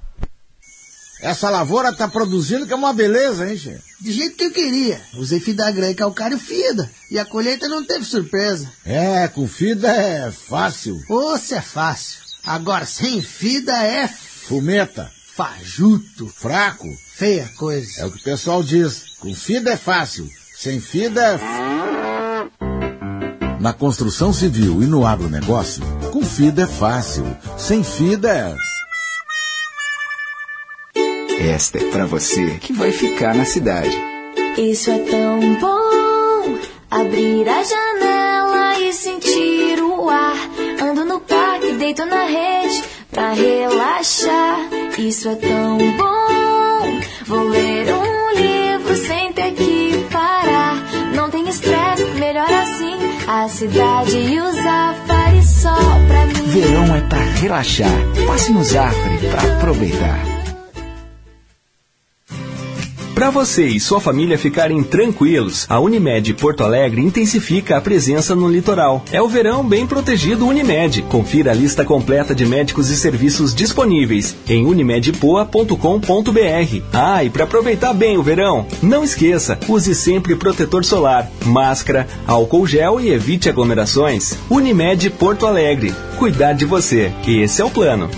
Essa lavoura tá produzindo que é uma beleza, hein, chefe? De jeito que eu queria. Usei Fidagran e calcário FIDA. E a colheita não teve surpresa. É, com FIDA é fácil. Ou se é fácil. Agora, sem FIDA é... Fumeta. Fajuto. Fraco. Feia coisa. É o que o pessoal diz. Com FIDA é fácil. Sem FIDA é... Na construção civil e no agronegócio, com FIDA é fácil. Sem FIDA é... Esta é para você que vai ficar na cidade. Isso é tão bom. Abrir a janela e sentir o ar. Ando no parque, deito na rede pra relaxar. Isso é tão bom. Vou ler um livro sem ter que A cidade e o Zafari só pra mim. Verão é pra relaxar. Passe no Zafari pra aproveitar. Para você e sua família ficarem tranquilos, a Unimed Porto Alegre intensifica a presença no litoral. É o verão bem protegido Unimed. Confira a lista completa de médicos e serviços disponíveis em unimedpoa.com.br. Ah, e para aproveitar bem o verão, não esqueça, use sempre protetor solar, máscara, álcool gel e evite aglomerações. Unimed Porto Alegre. Cuidar de você. Esse é o plano.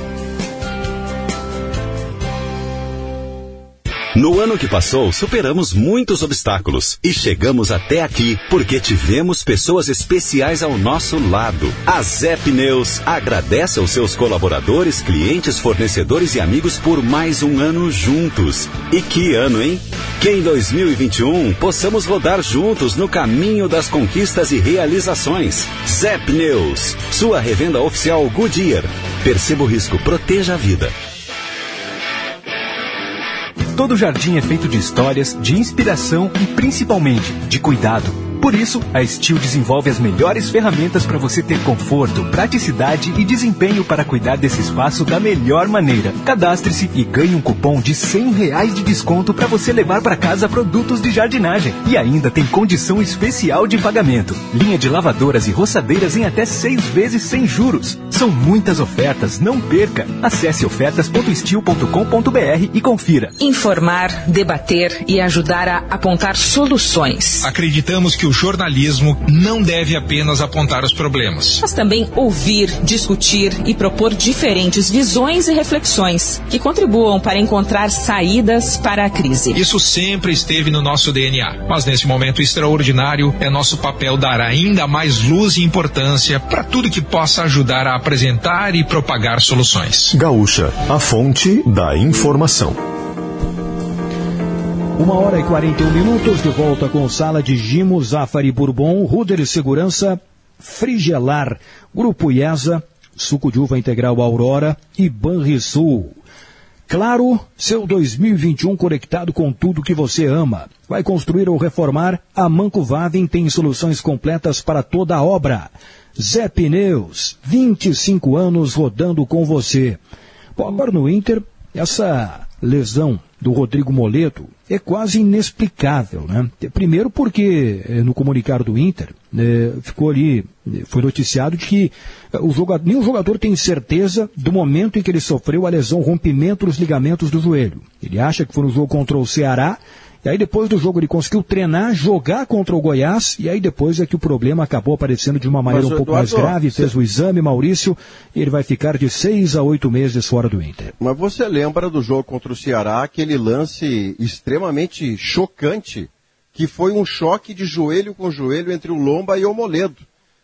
No ano que passou, superamos muitos obstáculos e chegamos até aqui porque tivemos pessoas especiais ao nosso lado. A Zé Pneus agradece aos seus colaboradores, clientes, fornecedores e amigos por mais um ano juntos. E que ano, hein? Que em 2021 possamos rodar juntos no caminho das conquistas e realizações. Zé Pneus, sua revenda oficial Goodyear. Perceba o risco, proteja a vida. Todo jardim é feito de histórias, de inspiração e principalmente de cuidado. Por isso, a Steel desenvolve as melhores ferramentas para você ter conforto, praticidade e desempenho para cuidar desse espaço da melhor maneira. Cadastre-se e ganhe um cupom de 100 reais de desconto para você levar para casa produtos de jardinagem. E ainda tem condição especial de pagamento. Linha de lavadoras e roçadeiras em até seis vezes sem juros. São muitas ofertas, não perca. Acesse ofertas.steel.com.br e confira. Informar, debater e ajudar a apontar soluções. Acreditamos que o jornalismo não deve apenas apontar os problemas, mas também ouvir, discutir e propor diferentes visões e reflexões que contribuam para encontrar saídas para a crise. Isso sempre esteve no nosso DNA, mas nesse momento extraordinário é nosso papel dar ainda mais luz e importância para tudo que possa ajudar a apresentar e propagar soluções. Gaúcha, a fonte da informação. Uma hora e 41 minutos de volta com sala de Gimo, Zafari Bourbon, Ruder Segurança, Frigelar, Grupo IESA, Suco de Uva Integral Aurora e Banrisul. Claro, seu 2021 conectado com tudo que você ama. Vai construir ou reformar? A Manco Vaden tem soluções completas para toda a obra. Zé Pneus, 25 anos rodando com você. Bom, agora no Inter, essa lesão do Rodrigo Moledo é quase inexplicável, né? Primeiro porque eh, no comunicado do Inter eh, ficou ali, eh, foi noticiado de que o jogador, nenhum jogador tem certeza do momento em que ele sofreu a lesão, rompimento dos ligamentos do joelho. Ele acha que foi no jogo contra o Ceará e aí depois do jogo ele conseguiu treinar, jogar contra o Goiás, e aí depois é que o problema acabou aparecendo de uma maneira Mas, um pouco Eduardo, mais grave, fez o exame, Maurício, e ele vai ficar de seis a oito meses fora do Inter. Mas você lembra do jogo contra o Ceará, aquele lance extremamente chocante, que foi um choque de joelho com joelho entre o Lomba e o Moledo.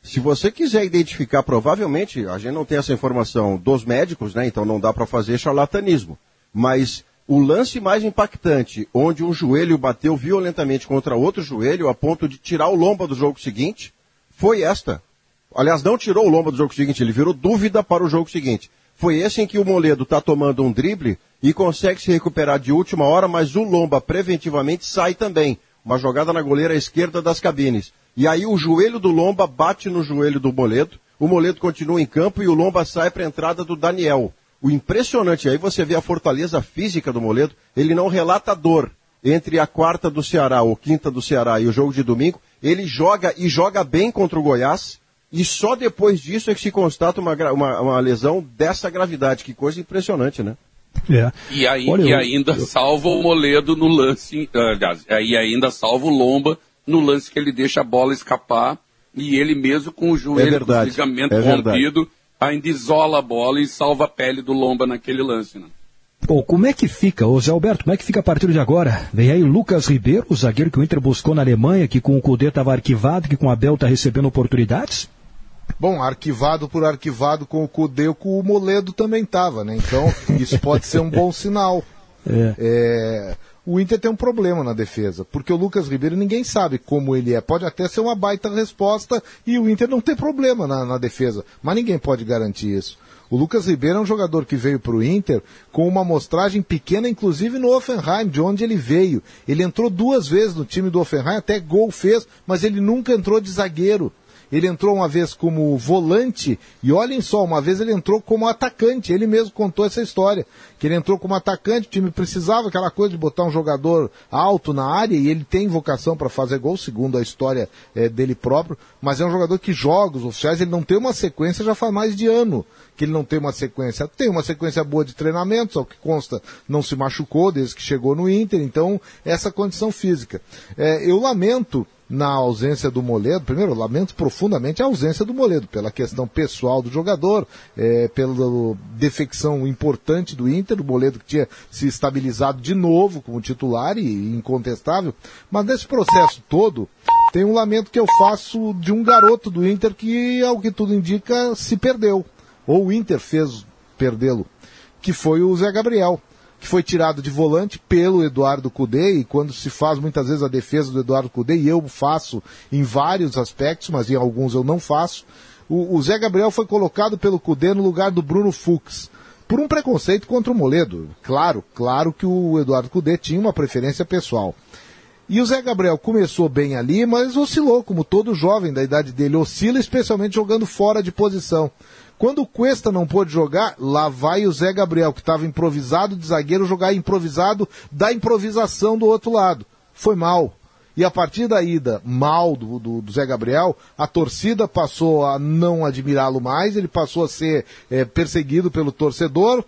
Se você quiser identificar, provavelmente, a gente não tem essa informação dos médicos, né? Então não dá para fazer charlatanismo. Mas o lance mais impactante, onde um joelho bateu violentamente contra outro joelho a ponto de tirar o lomba do jogo seguinte, foi esta. Aliás, não tirou o lomba do jogo seguinte, ele virou dúvida para o jogo seguinte. Foi esse em que o Moledo está tomando um drible e consegue se recuperar de última hora, mas o Lomba preventivamente sai também. Uma jogada na goleira esquerda das cabines. E aí o joelho do Lomba bate no joelho do Moledo, o Moledo continua em campo e o Lomba sai para a entrada do Daniel. O impressionante, aí você vê a fortaleza física do Moledo, ele não relata dor entre a quarta do Ceará ou quinta do Ceará e o jogo de domingo, ele joga e joga bem contra o Goiás, e só depois disso é que se constata uma, uma, uma lesão dessa gravidade. Que coisa impressionante, né? É. E, aí, Olha, e ainda eu... salva o Moledo no lance, aliás, e ainda salva o Lomba no lance que ele deixa a bola escapar e ele mesmo com o joelho, é com o ligamento é rompido, ainda isola a bola e salva a pele do Lomba naquele lance. Né? Bom, como é que fica, ô Zé Alberto, como é que fica a partir de agora? Vem aí Lucas Ribeiro, o zagueiro que o Inter buscou na Alemanha, que com o Cudê estava arquivado, que com o Abel está recebendo oportunidades? Bom, arquivado por arquivado com o Cudê, com o Moledo também estava, né? Então, isso pode ser um bom sinal. É. é o Inter tem um problema na defesa, porque o Lucas Ribeiro ninguém sabe como ele é. Pode até ser uma baita resposta e o Inter não tem problema na, na defesa, mas ninguém pode garantir isso. O Lucas Ribeiro é um jogador que veio para o Inter com uma amostragem pequena, inclusive no Offenheim, de onde ele veio. Ele entrou duas vezes no time do Offenheim, até gol fez, mas ele nunca entrou de zagueiro. Ele entrou uma vez como volante e olhem só, uma vez ele entrou como atacante. Ele mesmo contou essa história. Que ele entrou como atacante, o time precisava aquela coisa de botar um jogador alto na área e ele tem vocação para fazer gol, segundo a história é, dele próprio. Mas é um jogador que joga os oficiais, ele não tem uma sequência já faz mais de ano que ele não tem uma sequência. Tem uma sequência boa de treinamentos, ao que consta, não se machucou desde que chegou no Inter, então essa condição física. É, eu lamento na ausência do Moledo, primeiro, lamento profundamente a ausência do Moledo, pela questão pessoal do jogador, é, pela defecção importante do Inter, o Moledo que tinha se estabilizado de novo como titular e incontestável, mas nesse processo todo, tem um lamento que eu faço de um garoto do Inter que, ao que tudo indica, se perdeu, ou o Inter fez perdê-lo, que foi o Zé Gabriel que foi tirado de volante pelo Eduardo Cudê, e quando se faz muitas vezes a defesa do Eduardo Cudê, e eu faço em vários aspectos, mas em alguns eu não faço, o, o Zé Gabriel foi colocado pelo Cudê no lugar do Bruno Fux, por um preconceito contra o Moledo. Claro, claro que o Eduardo Cudê tinha uma preferência pessoal. E o Zé Gabriel começou bem ali, mas oscilou, como todo jovem da idade dele, oscila especialmente jogando fora de posição. Quando o Cuesta não pôde jogar, lá vai o Zé Gabriel, que estava improvisado de zagueiro, jogar improvisado da improvisação do outro lado. Foi mal. E a partir da ida mal do, do, do Zé Gabriel, a torcida passou a não admirá-lo mais, ele passou a ser é, perseguido pelo torcedor,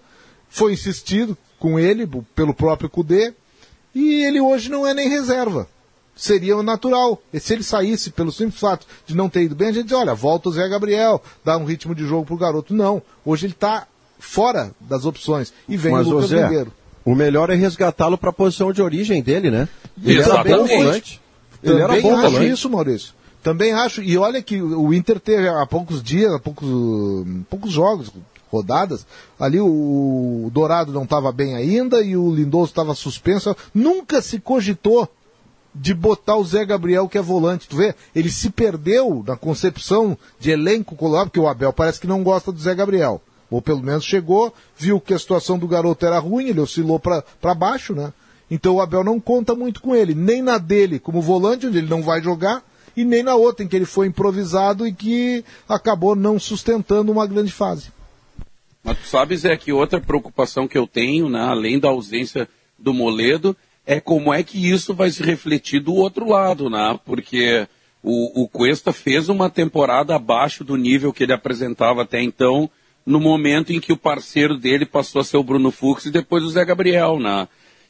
foi insistido com ele, pelo próprio Cudê, e ele hoje não é nem reserva seria natural. E se ele saísse pelo simples fato de não ter ido bem, a gente diz, olha, volta o Zé Gabriel, dá um ritmo de jogo pro garoto. Não. Hoje ele está fora das opções. E vem Mas, o Lucas Zé, Ribeiro. O melhor é resgatá-lo para a posição de origem dele, né? Ele era bom volante. Ele Também era bom acho volante. isso, Maurício. Também acho. E olha que o Inter teve há poucos dias, há poucos, poucos jogos, rodadas, ali o Dourado não estava bem ainda e o Lindoso estava suspenso. Nunca se cogitou de botar o Zé Gabriel, que é volante. Tu vê? Ele se perdeu na concepção de elenco colorado, porque o Abel parece que não gosta do Zé Gabriel. Ou pelo menos chegou, viu que a situação do garoto era ruim, ele oscilou para baixo, né? Então o Abel não conta muito com ele, nem na dele como volante, onde ele não vai jogar, e nem na outra, em que ele foi improvisado e que acabou não sustentando uma grande fase. Mas tu sabes, é que outra preocupação que eu tenho, né, além da ausência do Moledo, é como é que isso vai se refletir do outro lado, né? Porque o, o Cuesta fez uma temporada abaixo do nível que ele apresentava até então, no momento em que o parceiro dele passou a ser o Bruno Fux e depois o Zé Gabriel, né?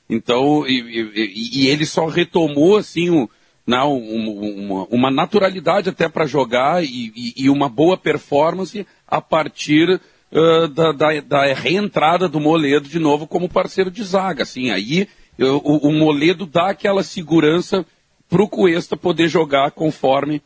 Então, e, e, e ele só retomou, assim, o, não, né, uma, uma, naturalidade até para jogar e, e, uma boa performance a partir uh, da, da, da, reentrada do Moledo de novo como parceiro de zaga. Assim, aí o, o Moledo dá aquela segurança para o Cuesta poder jogar conforme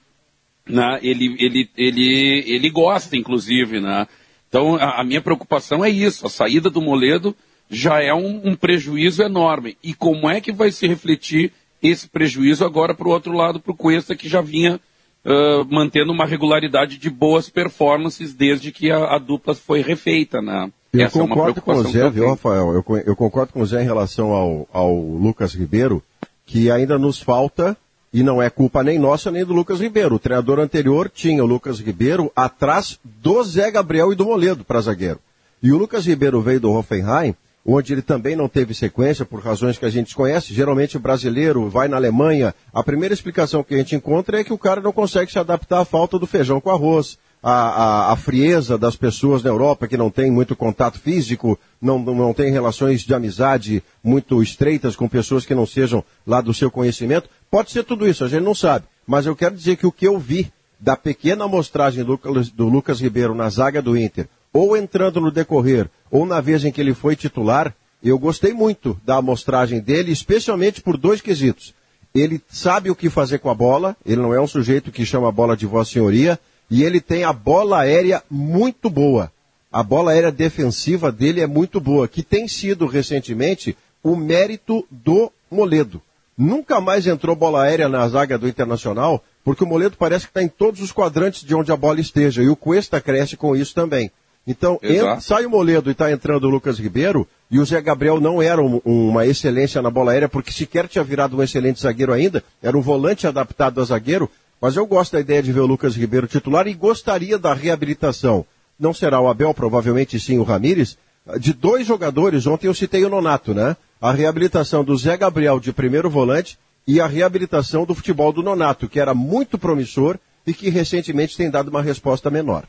né, ele, ele, ele, ele gosta, inclusive. Né? Então, a, a, minha preocupação é isso: a saída do Moledo já é um, um prejuízo enorme. E como é que vai se refletir esse prejuízo agora para o outro lado, para o Cuesta, que já vinha uh, mantendo uma regularidade de boas performances desde que a, a dupla foi refeita? Né? Eu Essa é concordo é com o Zé, viu, Rafael? Eu, eu, concordo com o Zé em relação ao, ao Lucas Ribeiro, que ainda nos falta, e não é culpa nem nossa nem do Lucas Ribeiro. O treinador anterior tinha o Lucas Ribeiro atrás do Zé Gabriel e do Moledo para zagueiro. E o Lucas Ribeiro veio do Hoffenheim, onde ele também não teve sequência por razões que a gente conhece. Geralmente o brasileiro vai na Alemanha. A primeira explicação que a gente encontra é que o cara não consegue se adaptar à falta do feijão com arroz a, a, a, frieza das pessoas na Europa que não tem muito contato físico, não, não tem relações de amizade muito estreitas com pessoas que não sejam lá do seu conhecimento. Pode ser tudo isso, a gente não sabe. Mas eu quero dizer que o que eu vi da pequena amostragem do, do Lucas Ribeiro na zaga do Inter, ou entrando no decorrer, ou na vez em que ele foi titular, eu gostei muito da amostragem dele, especialmente por dois quesitos. Ele sabe o que fazer com a bola, ele não é um sujeito que chama a bola de Vossa Senhoria, e ele tem a bola aérea muito boa. A bola aérea defensiva dele é muito boa, que tem sido recentemente o mérito do Moledo. Nunca mais entrou bola aérea na zaga do Internacional, porque o Moledo parece que está em todos os quadrantes de onde a bola esteja, e o Cuesta cresce com isso também. Então, entra, sai o Moledo e está entrando o Lucas Ribeiro, e o Zé Gabriel não era um, uma excelência na bola aérea, porque sequer tinha virado um excelente zagueiro ainda, era um volante adaptado a zagueiro, mas eu gosto da ideia de ver o Lucas Ribeiro titular e gostaria da reabilitação. Não será o Abel, provavelmente sim o Ramires, de dois jogadores, ontem eu citei o Nonato, né? A reabilitação do Zé Gabriel de primeiro volante e a reabilitação do futebol do Nonato, que era muito promissor e que recentemente tem dado uma resposta menor.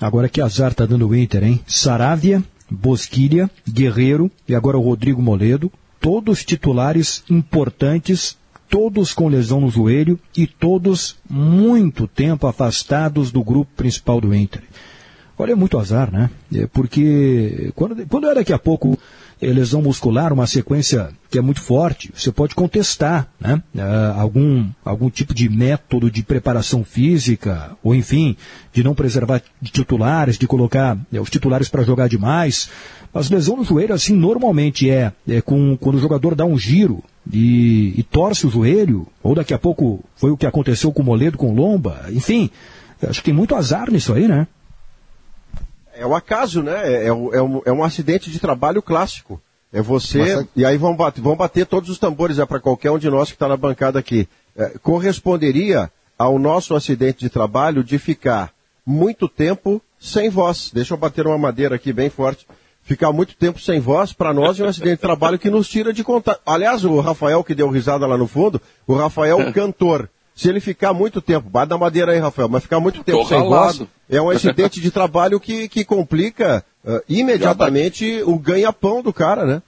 Agora que azar tá dando o Inter, hein? Saravia, Bosquilha, Guerreiro e agora o Rodrigo Moledo, todos titulares importantes todos com lesão no joelho e todos muito tempo afastados do grupo principal do Inter. Olha, é muito azar, né? É porque quando, quando é daqui a pouco é lesão muscular, uma sequência que é muito forte, você pode contestar né? Uh, algum, algum tipo de método de preparação física, ou enfim, de não preservar titulares, de colocar é, os titulares para jogar demais. Mas lesão no joelho, assim, normalmente é, é com, quando o jogador dá um giro e, e, torce o joelho, ou daqui a pouco foi o que aconteceu com o Moledo, com o Lomba, enfim, acho que tem muito azar nisso aí, né? É o acaso, né? É, é, é, um, é um acidente de trabalho clássico. É você. Mas, e aí vão bater, vão bater todos os tambores, é para qualquer um de nós que está na bancada aqui. É, corresponderia ao nosso acidente de trabalho de ficar muito tempo sem voz. Deixa eu bater uma madeira aqui bem forte ficar muito tempo sem voz, para nós é um acidente de trabalho que nos tira de contato. Aliás, o Rafael que deu risada lá no fundo, o Rafael, o cantor, se ele ficar muito tempo, bate da madeira aí, Rafael, mas ficar muito tempo sem voz, é um acidente de trabalho que, que complica uh, imediatamente o ganha-pão do cara, né?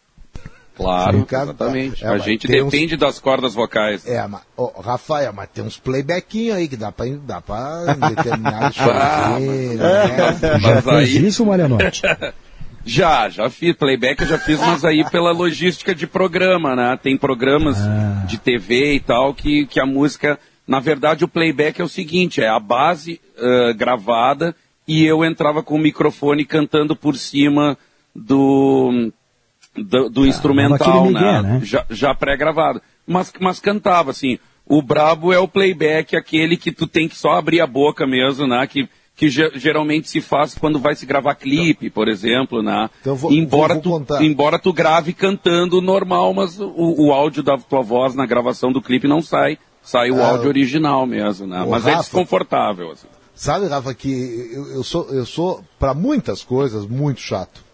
Claro, exatamente. É, a gente depende uns... das cordas vocais. É, mas, oh, Rafael, mas tem uns playbackinhos aí que dá pra, dá pra determinar ah, né? Mas aí... isso, Marianote? Já, já fiz. Playback eu já fiz, mas aí pela logística de programa, né? Tem programas ah. de TV e tal que, que a música. Na verdade, o playback é o seguinte: é a base uh, gravada e eu entrava com o microfone cantando por cima do, do, do ah, instrumental, né? né? Já, já pré-gravado. Mas, mas cantava, assim. O brabo é o playback, aquele que tu tem que só abrir a boca mesmo, né? Que que geralmente se faz quando vai se gravar clipe, por exemplo, né? Então vou, embora, vou, vou tu, embora tu grave cantando normal, mas o, o, áudio da tua voz na gravação do clipe não sai, sai o é, áudio original mesmo, né? Mas é Rafa, é desconfortável. Assim. Sabe, Rafa, que eu, eu sou, eu sou para muitas coisas muito chato.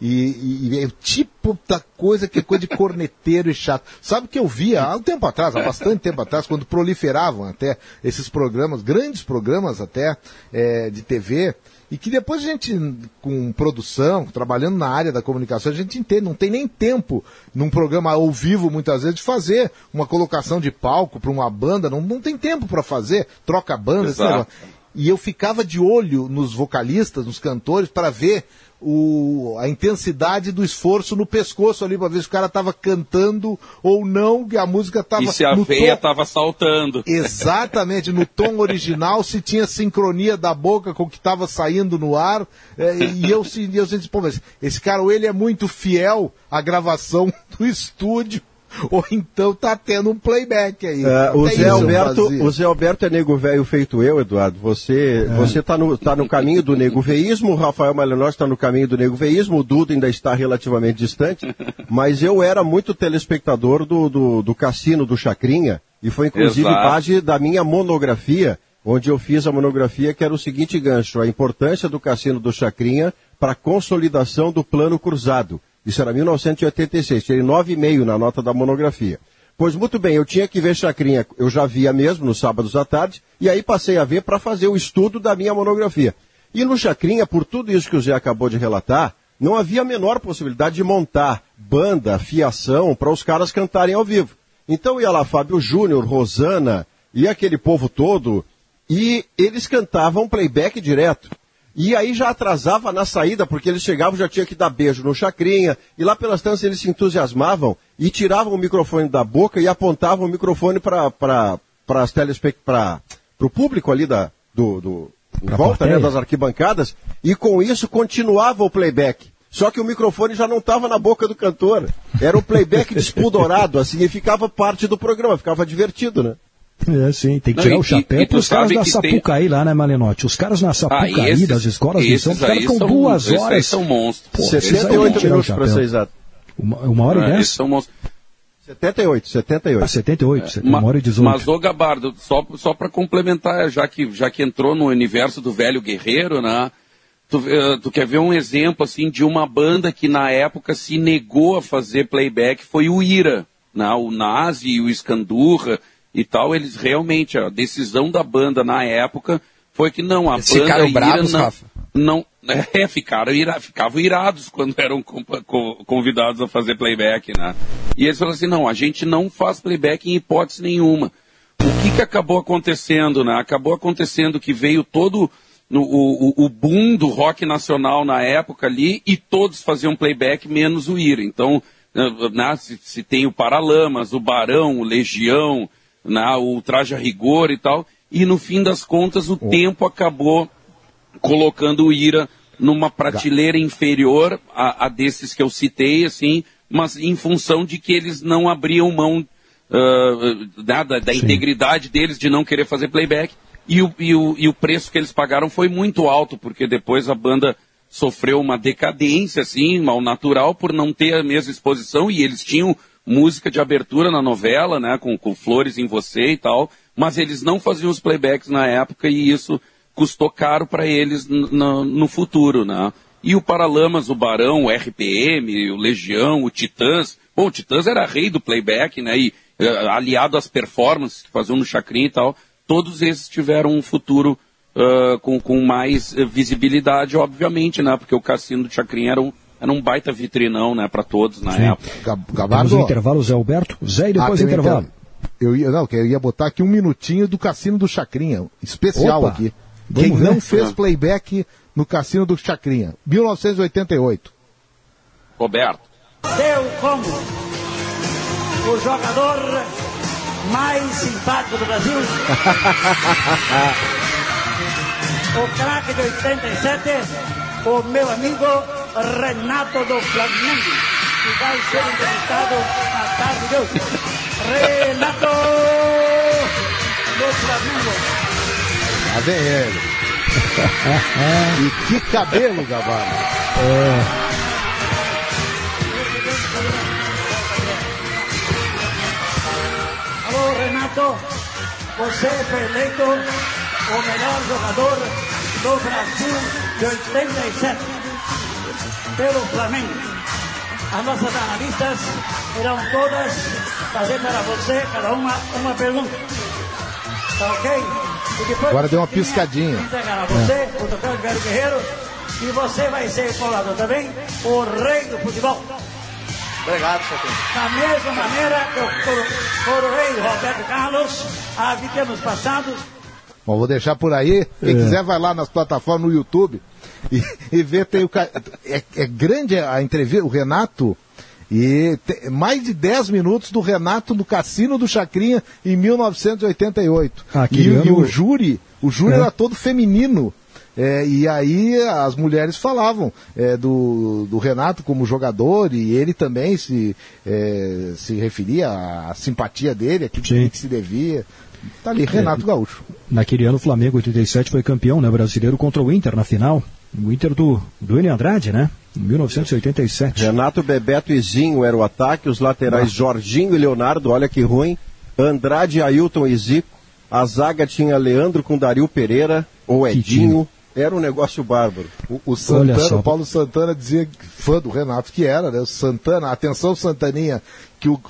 E, e, é o tipo da coisa que é coisa de corneteiro e chato. Sabe que eu via há um tempo atrás, há bastante tempo atrás, quando proliferavam até esses programas, grandes programas até é, de TV, e que depois a gente, com produção, trabalhando na área da comunicação, a gente entende, não tem nem tempo num programa ao vivo, muitas vezes, de fazer uma colocação de palco para uma banda, não, não tem tempo para fazer, troca banda, e eu ficava de olho nos vocalistas, nos cantores, para ver o, a intensidade do esforço no pescoço ali, para ver se o cara estava cantando ou não, que a música estava. E se a veia estava saltando. Exatamente, no tom original, se tinha sincronia da boca com o que estava saindo no ar. É, e eu, eu senti, pô, mas esse cara, ou ele é muito fiel à gravação do estúdio, ou então tá tendo um playback aí. É, o, Zé Alberto, o Zé Alberto é nego velho feito eu, Eduardo. Você, é. você tá, no, tá no caminho do nego veísmo, o Rafael Malenós está no caminho do nego veísmo, o Duda ainda está relativamente distante, mas eu era muito telespectador do, do, do Cassino do Chacrinha, e foi inclusive Exato. base da minha monografia, onde eu fiz a monografia que era o seguinte gancho, a importância do Cassino do Chacrinha para a consolidação do plano cruzado. Isso era 1986, tirei 9,5 na nota da monografia. Pois muito bem, eu tinha que ver Chacrinha, eu já via mesmo nos sábados à tarde, e aí passei a ver para fazer o estudo da minha monografia. E no Chacrinha, por tudo isso que o Zé acabou de relatar, não havia a menor possibilidade de montar banda, fiação, para os caras cantarem ao vivo. Então ia lá Fábio Júnior, Rosana e aquele povo todo, e eles cantavam playback direto. E aí já atrasava na saída, porque eles chegavam já tinha que dar beijo no chacrinha, e lá pelas tantas eles se entusiasmavam e tiravam o microfone da boca e apontavam o microfone para as para o público ali da, do, do em volta né, das arquibancadas, e com isso continuava o playback. Só que o microfone já não estava na boca do cantor. Era o playback despudorado, assim, e ficava parte do programa, ficava divertido, né? É, sim, tem que tirar não, o chapéu para os caras da Sapucaí tem... lá, né, Malenotti? Os caras na Sapucaí, ah, esses, das escolas de São os caras ficam duas horas. Esses são monstros. Pô, 68 minutos para ser exato. Uma, uma hora e dez? São monstros. 78, 78. Ah, 78, é, uma hora e 18. Mas, ô Gabardo, só, só para complementar, já que, já que entrou no universo do velho guerreiro, né? Tu, uh, tu, quer ver um exemplo, assim, de uma banda que na época se negou a fazer playback, foi o Ira, né? O Nazi e o Escandurra e tal, eles realmente, a decisão da banda na época foi que não, a eles banda ficaram bravos, não, Rafa? não, é, ficaram ira, ficavam irados quando eram convidados a fazer playback, né? E eles falaram assim, não, a gente não faz playback em hipótese nenhuma. O que que acabou acontecendo, né? Acabou acontecendo que veio todo o, o, o boom do rock nacional na época ali e todos faziam playback menos o Ira. Então, né, se, se tem o Paralamas, o Barão, o Legião, né, o traje a rigor e tal, e no fim das contas o oh. tempo acabou colocando o IRA numa prateleira inferior a, a, desses que eu citei, assim, mas em função de que eles não abriam mão uh, da, da integridade deles de não querer fazer playback. E o, e, o, e o preço que eles pagaram foi muito alto, porque depois a banda sofreu uma decadência, assim, mal natural, por não ter a mesma exposição, e eles tinham música de abertura na novela, né, com, com Flores em Você e tal, mas eles não faziam os playbacks na época e isso custou caro para eles no, futuro, né. E o Paralamas, o Barão, o RPM, o Legião, o Titãs, bom, o Titãs era rei do playback, né, e uh, aliado às performances que faziam no Chacrin e tal, todos esses tiveram um futuro uh, com, com mais visibilidade, obviamente, né, porque o Cassino do Chacrin era um era um baita vitrinão, né, para todos na Sim. época. Gabardo. Temos intervalo, Zé Alberto. Zé e depois ah, intervalo. Eu ia, não, eu ia botar aqui um minutinho do Cassino do Chacrinha, especial Opa. aqui. Quem ver? não fez playback no Cassino do Chacrinha, 1988. Roberto. Deu como o jogador mais simpático do Brasil. o craque de 87, o meu amigo Renato do Flamengo, que vai ser entrevistado na tarde de hoje. Renato do Flamengo. Lá vem ele. e que cabelo, Gabardo. É. Alô, Renato. Você foi eleito o melhor jogador do Brasil de 87 pelo Flamengo. As nossas analistas irão todas fazer para você, cada uma, uma pergunta. Tá ok? E depois Agora deu uma piscadinha. Entregar a você, é. o Dr. Velho Guerreiro, e você vai ser colado também, o rei do futebol. Obrigado, Sotinho. Da mesma maneira que o coroei Roberto Carlos, há 20 anos passados. Bom, vou deixar por aí. Quem é. quiser vai lá nas plataformas no YouTube e, e ver, tem o é, é grande a entrevista, o Renato, e te, mais de 10 minutos do Renato no Cassino do Chacrinha em 1988. Ah, e, ano... e, o júri, o júri é. era todo feminino. É, e aí as mulheres falavam é, do, do Renato como jogador e ele também se, é, se referia à simpatia dele, a que, que se devia. Tá ali, Renato Gaúcho. Naquele ano o Flamengo 87 foi campeão né, brasileiro contra o Inter na final. O Inter do, do N. Andrade, né? Em 1987. Renato, Bebeto e Zinho era o ataque, os laterais ah. Jorginho e Leonardo, olha que ruim. Andrade, Ailton e Zico. A zaga tinha Leandro com Dario Pereira, ou Edinho, Era um negócio bárbaro. O, o Santana, o Paulo Santana dizia, fã do Renato, que era, né? O Santana, atenção Santaninha, que o,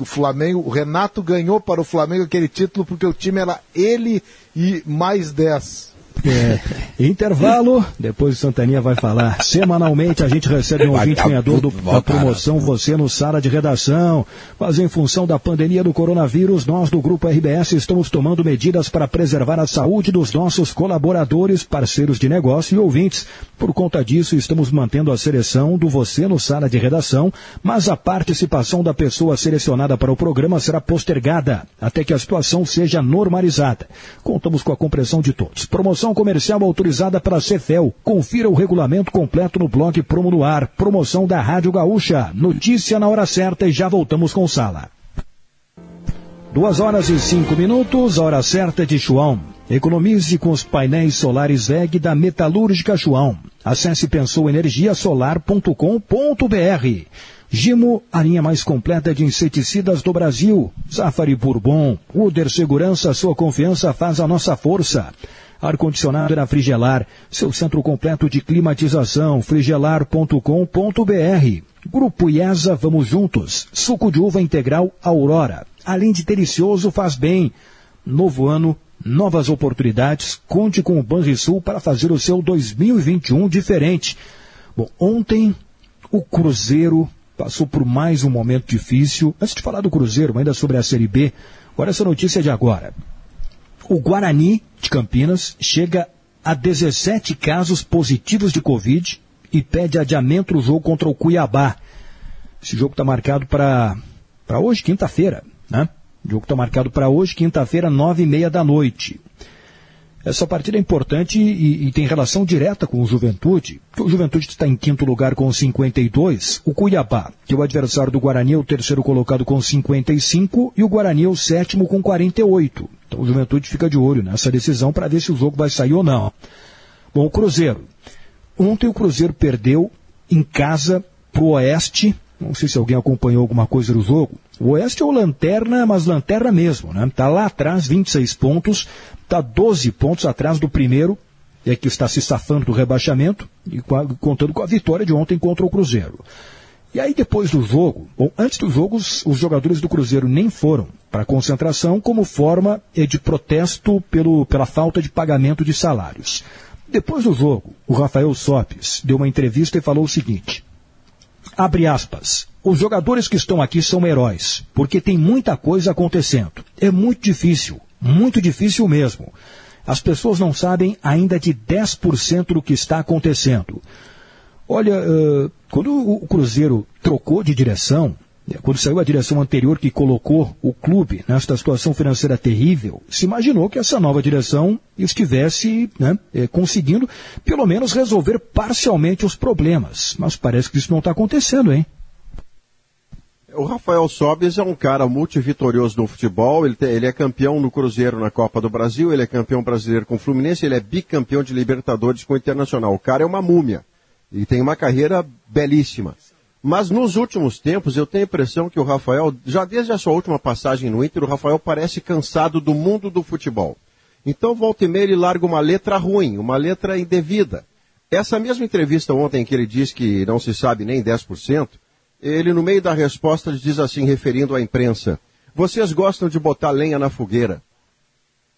o Flamengo, o Renato ganhou para o Flamengo aquele título porque o time era ele e mais 10. É, intervalo, depois o Santaninha vai falar. Semanalmente a gente recebe um ouvinte ganhador do, da promoção Você no Sala de Redação. Mas em função da pandemia do coronavírus, nós do Grupo RBS estamos tomando medidas para preservar a saúde dos nossos colaboradores, parceiros de negócio e ouvintes. Por conta disso, estamos mantendo a seleção do Você no Sala de Redação, mas a participação da pessoa selecionada para o programa será postergada até que a situação seja normalizada. Contamos com a compreensão de todos. Promoção Promoção comercial autorizada pela Cefel. Confira o regulamento completo no blog Promo no Ar. Promoção da Rádio Gaúcha. Notícia na hora certa e já voltamos com sala. Duas horas e cinco minutos, hora certa de Chuão. Economize com os painéis solares VEG da Metalúrgica Chuão. Acesse pensouenergiasolar.com.br. Gimo, a linha mais completa de inseticidas do Brasil. Zafari Bourbon, Uder Segurança, sua confiança faz a nossa força. Ar-condicionado na Frigelar, seu centro completo de climatização, frigelar.com.br. Grupo IESA, vamos juntos. Suco de uva integral Aurora. Além de delicioso, faz bem. Novo ano, novas oportunidades. Conte com o Banrisul para fazer o seu 2021 diferente. Bom, ontem o Cruzeiro passou por mais um momento difícil. Antes de falar do Cruzeiro, ainda sobre a Série B, olha essa notícia de agora. O Guarani de Campinas chega a 17 casos positivos de Covid e pede adiamento do jogo contra o Cuiabá. Esse jogo está marcado para hoje, quinta-feira, né? O jogo está marcado para hoje, quinta-feira, nove e meia da noite. Essa partida é importante e, e, tem relação direta com o Juventude, o Juventude está em quinto lugar com 52, o Cuiabá, que é o adversário do Guarani, é o terceiro colocado com 55 e o Guarani é o sétimo com 48. Então o Juventude fica de olho nessa decisão para ver se o jogo vai sair ou não. Bom, o Cruzeiro. Ontem o Cruzeiro perdeu em casa para o Oeste. Não sei se alguém acompanhou alguma coisa do jogo. O Oeste é o lanterna, mas lanterna mesmo, né? Está lá atrás, 26 pontos, está 12 pontos atrás do primeiro, é que está se safando do rebaixamento, e contando com a vitória de ontem contra o Cruzeiro. E aí depois do jogo, bom, antes dos jogos, os jogadores do Cruzeiro nem foram para a concentração como forma eh, de protesto pelo, pela falta de pagamento de salários. Depois do jogo, o Rafael Sopes deu uma entrevista e falou o seguinte: abre aspas. Os jogadores que estão aqui são heróis, porque tem muita coisa acontecendo. É muito difícil. Muito difícil mesmo. As pessoas não sabem ainda de 10% do que está acontecendo. Olha, uh, quando o Cruzeiro trocou de direção, né, quando saiu a direção anterior que colocou o clube nesta situação financeira terrível, se imaginou que essa nova direção estivesse né, eh, conseguindo, pelo menos, resolver parcialmente os problemas. Mas parece que isso não está acontecendo, hein? O Rafael Sobes é um cara multivitorioso no futebol, ele, ele, é campeão no Cruzeiro na Copa do Brasil, ele é campeão brasileiro com o Fluminense, ele é bicampeão de Libertadores com o Internacional. O cara é uma múmia e tem uma carreira belíssima. Mas nos últimos tempos eu tenho a impressão que o Rafael, já desde a sua última passagem no Inter, o Rafael parece cansado do mundo do futebol. Então volta e meia ele larga uma letra ruim, uma letra indevida. Essa mesma entrevista ontem que ele diz que não se sabe nem 10%, ele, no meio da resposta, diz assim, referindo à imprensa: Vocês gostam de botar lenha na fogueira.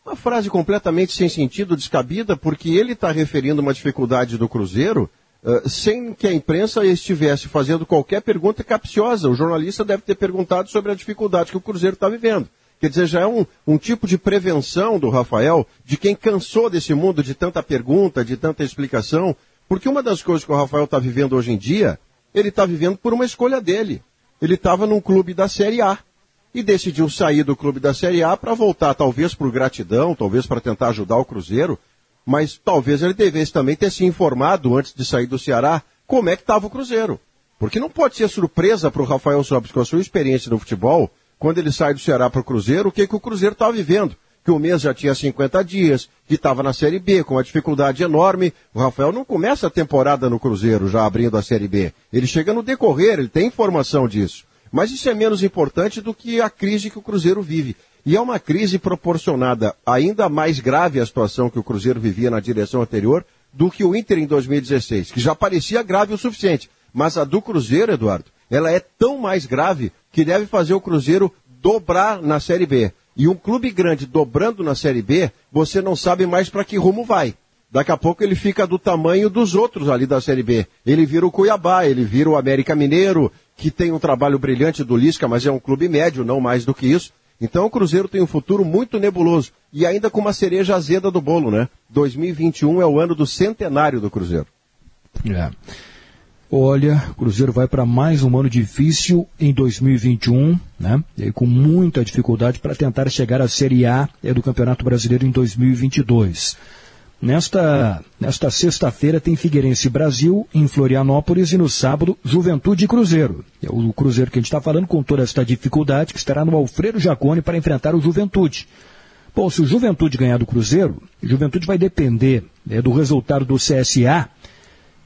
Uma frase completamente sem sentido, descabida, porque ele está referindo uma dificuldade do Cruzeiro uh, sem que a imprensa estivesse fazendo qualquer pergunta capciosa. O jornalista deve ter perguntado sobre a dificuldade que o Cruzeiro está vivendo. Quer dizer, já é um, um tipo de prevenção do Rafael, de quem cansou desse mundo de tanta pergunta, de tanta explicação, porque uma das coisas que o Rafael está vivendo hoje em dia ele está vivendo por uma escolha dele. Ele estava num clube da Série A e decidiu sair do clube da Série A para voltar, talvez por gratidão, talvez para tentar ajudar o Cruzeiro, mas talvez ele devesse também ter se informado antes de sair do Ceará como é que estava o Cruzeiro. Porque não pode ser surpresa para o Rafael Sobis, com a sua experiência no futebol, quando ele sai do Ceará para o Cruzeiro, o que, que o Cruzeiro está vivendo que o mês já tinha 50 dias, que estava na Série B com uma dificuldade enorme. O Rafael não começa a temporada no Cruzeiro já abrindo a Série B. Ele chega no decorrer, ele tem informação disso. Mas isso é menos importante do que a crise que o Cruzeiro vive. E é uma crise proporcionada ainda mais grave à situação que o Cruzeiro vivia na direção anterior do que o Inter em 2016, que já parecia grave o suficiente. Mas a do Cruzeiro, Eduardo, ela é tão mais grave que deve fazer o Cruzeiro dobrar na Série B. E um clube grande dobrando na Série B, você não sabe mais para que rumo vai. Daqui a pouco ele fica do tamanho dos outros ali da Série B. Ele vira o Cuiabá, ele vira o América Mineiro, que tem um trabalho brilhante do Lisca, mas é um clube médio, não mais do que isso. Então o Cruzeiro tem um futuro muito nebuloso e ainda com uma cereja azeda do bolo, né? 2021 é o ano do centenário do Cruzeiro. É. Olha, o Cruzeiro vai para mais um ano difícil em 2021, né? E com muita dificuldade para tentar chegar à Série A do Campeonato Brasileiro em 2022. Nesta, nesta sexta-feira tem Figueirense Brasil em Florianópolis e no sábado Juventude e Cruzeiro. É o Cruzeiro que a gente está falando com toda esta dificuldade que estará no Alfredo Jacone para enfrentar o Juventude. Bom, se o Juventude ganhar do Cruzeiro, Juventude vai depender né, do resultado do CSA.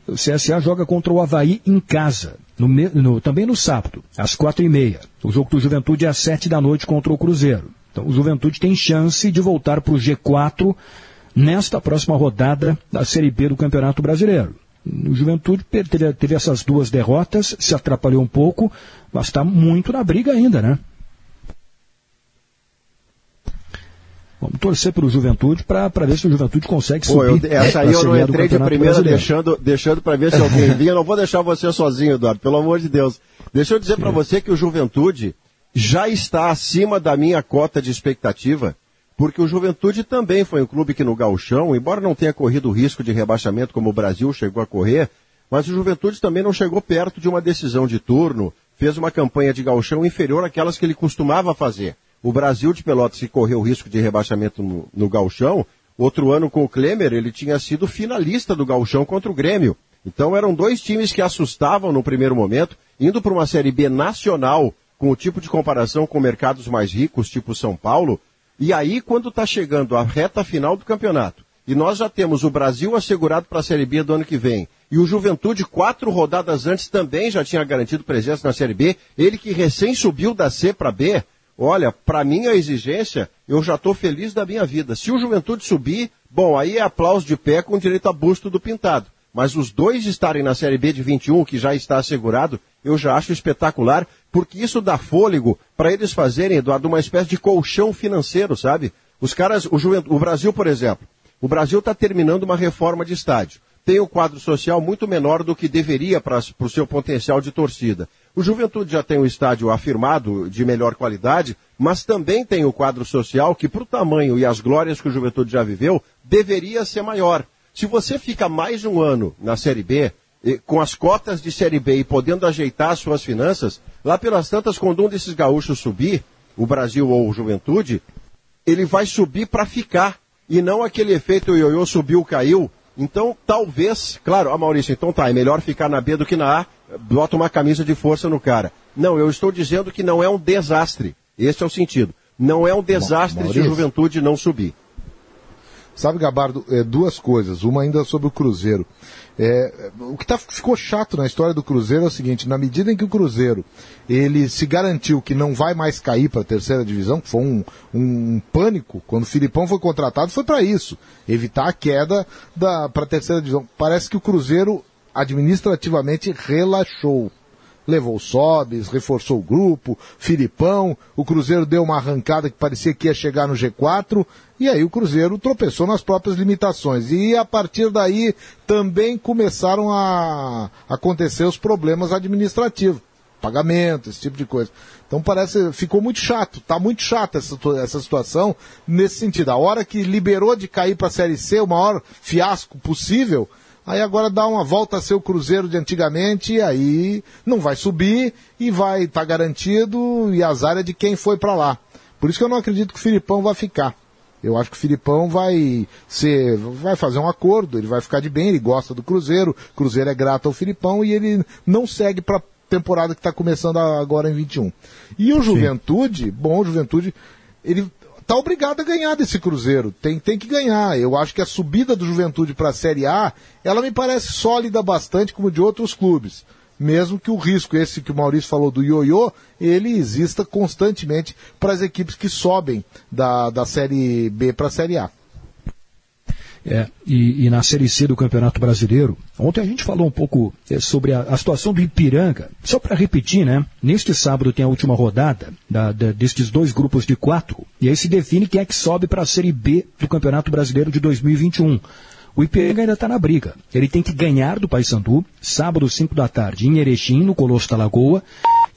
O CSA joga contra o Havaí em casa, no, no, também no sábado, às quatro e meia. O jogo do Juventude é às sete da noite contra o Cruzeiro. Então o Juventude tem chance de voltar para o G4 nesta próxima rodada da Série B do Campeonato Brasileiro. O Juventude teve, teve essas duas derrotas, se atrapalhou um pouco, mas está muito na briga ainda, né? Vamos torcer pelo Juventude para ver se o Juventude consegue subir. Pô, eu, essa aí eu não entrei de primeira deixando, deixando para ver se alguém vinha. Não vou deixar você sozinho, Eduardo, pelo amor de Deus. Deixa eu dizer para você que o Juventude já está acima da minha cota de expectativa porque o Juventude também foi um clube que no Galchão, embora não tenha corrido o risco de rebaixamento como o Brasil chegou a correr, mas o Juventude também não chegou perto de uma decisão de turno, fez uma campanha de Galchão inferior àquelas que ele costumava fazer. O Brasil de Pelotas que correu o risco de rebaixamento no, no Galchão, outro ano com o Klemer, ele tinha sido finalista do Galchão contra o Grêmio. Então eram dois times que assustavam no primeiro momento, indo para uma Série B nacional, com o tipo de comparação com mercados mais ricos, tipo São Paulo, e aí, quando está chegando a reta final do campeonato, e nós já temos o Brasil assegurado para a Série B do ano que vem, e o Juventude, quatro rodadas antes, também já tinha garantido presença na Série B, ele que recém subiu da C para B, olha, para mim a exigência, eu já estou feliz da minha vida. Se o Juventude subir, bom, aí é aplauso de pé com direito a busto do pintado. Mas os dois estarem na Série B de 21, que já está assegurado, eu já acho espetacular, porque isso dá fôlego para eles fazerem, Eduardo, uma espécie de colchão financeiro, sabe? Os caras, o, o Brasil, por exemplo, o Brasil está terminando uma reforma de estádio. Tem um quadro social muito menor do que deveria para o seu potencial de torcida. O Juventude já tem um estádio afirmado de melhor qualidade, mas também tem o quadro social que, para o tamanho e as glórias que o Juventude já viveu, deveria ser maior. Se você fica mais um ano na Série B, com as cotas de Série B e podendo ajeitar suas finanças, lá pelas tantas, quando um desses gaúchos subir, o Brasil ou o Juventude, ele vai subir para ficar. E não aquele efeito ioiô subiu, caiu. Então, talvez, claro, a Maurício, então tá, é melhor ficar na B do que na A, bota uma camisa de força no cara. Não, eu estou dizendo que não é um desastre. Esse é o sentido. Não é um desastre Maurício. se Juventude não subir. Sabe, Gabardo, é, duas coisas. Uma ainda sobre o Cruzeiro. É, o que tá, ficou chato na história do Cruzeiro é o seguinte: na medida em que o Cruzeiro ele se garantiu que não vai mais cair para a terceira divisão, que foi um, um pânico quando o Filipão foi contratado, foi para isso, evitar a queda para a terceira divisão. Parece que o Cruzeiro administrativamente relaxou levou Sobes, reforçou o grupo, Filipão, o Cruzeiro deu uma arrancada que parecia que ia chegar no G4, e aí o Cruzeiro tropeçou nas próprias limitações. E a partir daí também começaram a acontecer os problemas administrativos, pagamento, esse tipo de coisa. Então parece, ficou muito chato, tá muito chato essa, essa situação nesse sentido. A hora que liberou de cair para a Série C, o maior fiasco possível, Aí agora dá uma volta a ser o Cruzeiro de antigamente, e aí não vai subir e vai estar tá garantido e azar é de quem foi para lá. Por isso que eu não acredito que o Filipão vai ficar. Eu acho que o Filipão vai ser, vai fazer um acordo, ele vai ficar de bem, ele gosta do Cruzeiro, o Cruzeiro é grato ao Filipão e ele não segue para temporada que está começando agora em 21. E o Juventude, Sim. bom, o Juventude, ele tá obrigado a ganhar desse Cruzeiro. Tem, tem que ganhar. Eu acho que a subida do Juventude para a Série A, ela me parece sólida bastante como de outros clubes. Mesmo que o risco, esse que o Maurício falou do ioiô, ele exista constantemente para as equipes que sobem da, da Série B para a Série A. É, e, e, na Série C do Campeonato Brasileiro, ontem a gente falou um pouco é, sobre a, a, situação do Ipiranga. Só para repetir, né? Neste sábado tem a última rodada da, da, destes dois grupos de quatro, e aí se define quem é que sobe para a Série B do Campeonato Brasileiro de 2021. O Ipiranga ainda está na briga. Ele tem que ganhar do Paysandu, sábado, 5 da tarde, em Erechim, no Colosso da Lagoa.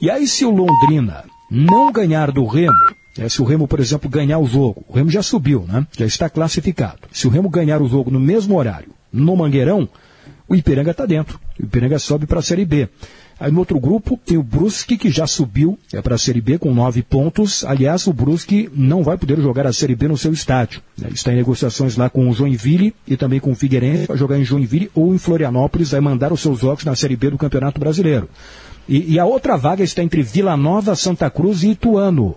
E aí, se o Londrina não ganhar do Remo, é, se o Remo, por exemplo, ganhar o jogo, o Remo já subiu, né? Já está classificado. Se o Remo ganhar o jogo no mesmo horário, no Mangueirão, o Ipiranga está dentro. O Ipiranga sobe para a Série B. Aí no outro grupo tem o Brusque, que já subiu é para a Série B com nove pontos. Aliás, o Brusque não vai poder jogar a Série B no seu estádio. Né? Está em negociações lá com o Joinville e também com o Figueirense para jogar em Joinville ou em Florianópolis, vai mandar os seus jogos na Série B do Campeonato Brasileiro. E, e a outra vaga está entre Vila Nova, Santa Cruz e Ituano.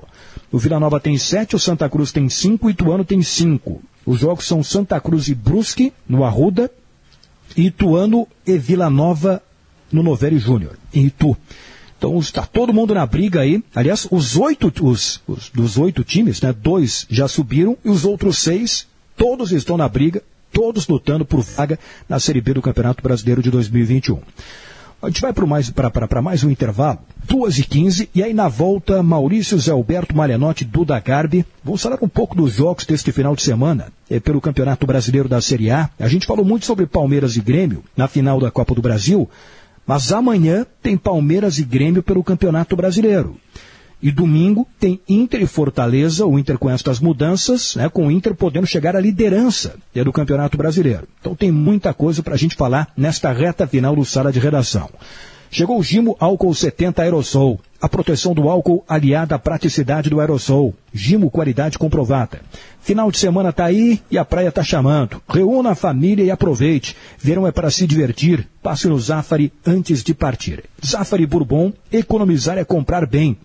O Vila Nova tem sete, o Santa Cruz tem cinco, o Ituano tem cinco. Os jogos são Santa Cruz e Brusque, no Arruda, e Ituano e Vila Nova, no Novelli Júnior, em Itu. Então está todo mundo na briga aí. Aliás, os oito, os, os, dos oito times, né, dois já subiram e os outros seis, todos estão na briga, todos lutando por vaga na Série B do Campeonato Brasileiro de 2021. A gente vai para mais, mais um intervalo, 2h15, e aí na volta, Maurício Zé Alberto Marianotti, Duda Garbi, vamos falar um pouco dos jogos deste final de semana, é, pelo Campeonato Brasileiro da Série A. A gente falou muito sobre Palmeiras e Grêmio na final da Copa do Brasil, mas amanhã tem Palmeiras e Grêmio pelo Campeonato Brasileiro. E domingo tem Inter e Fortaleza, o Inter com estas mudanças, né, com o Inter podendo chegar à liderança do Campeonato Brasileiro. Então tem muita coisa para a gente falar nesta reta final do Sala de Redação. Chegou o Gimo Álcool 70 Aerosol. A proteção do álcool aliada à praticidade do aerosol. Gimo qualidade comprovada. Final de semana tá aí e a praia tá chamando. Reúna a família e aproveite. Verão é para se divertir. Passe no Zafari antes de partir. Zafari Bourbon, economizar é comprar bem.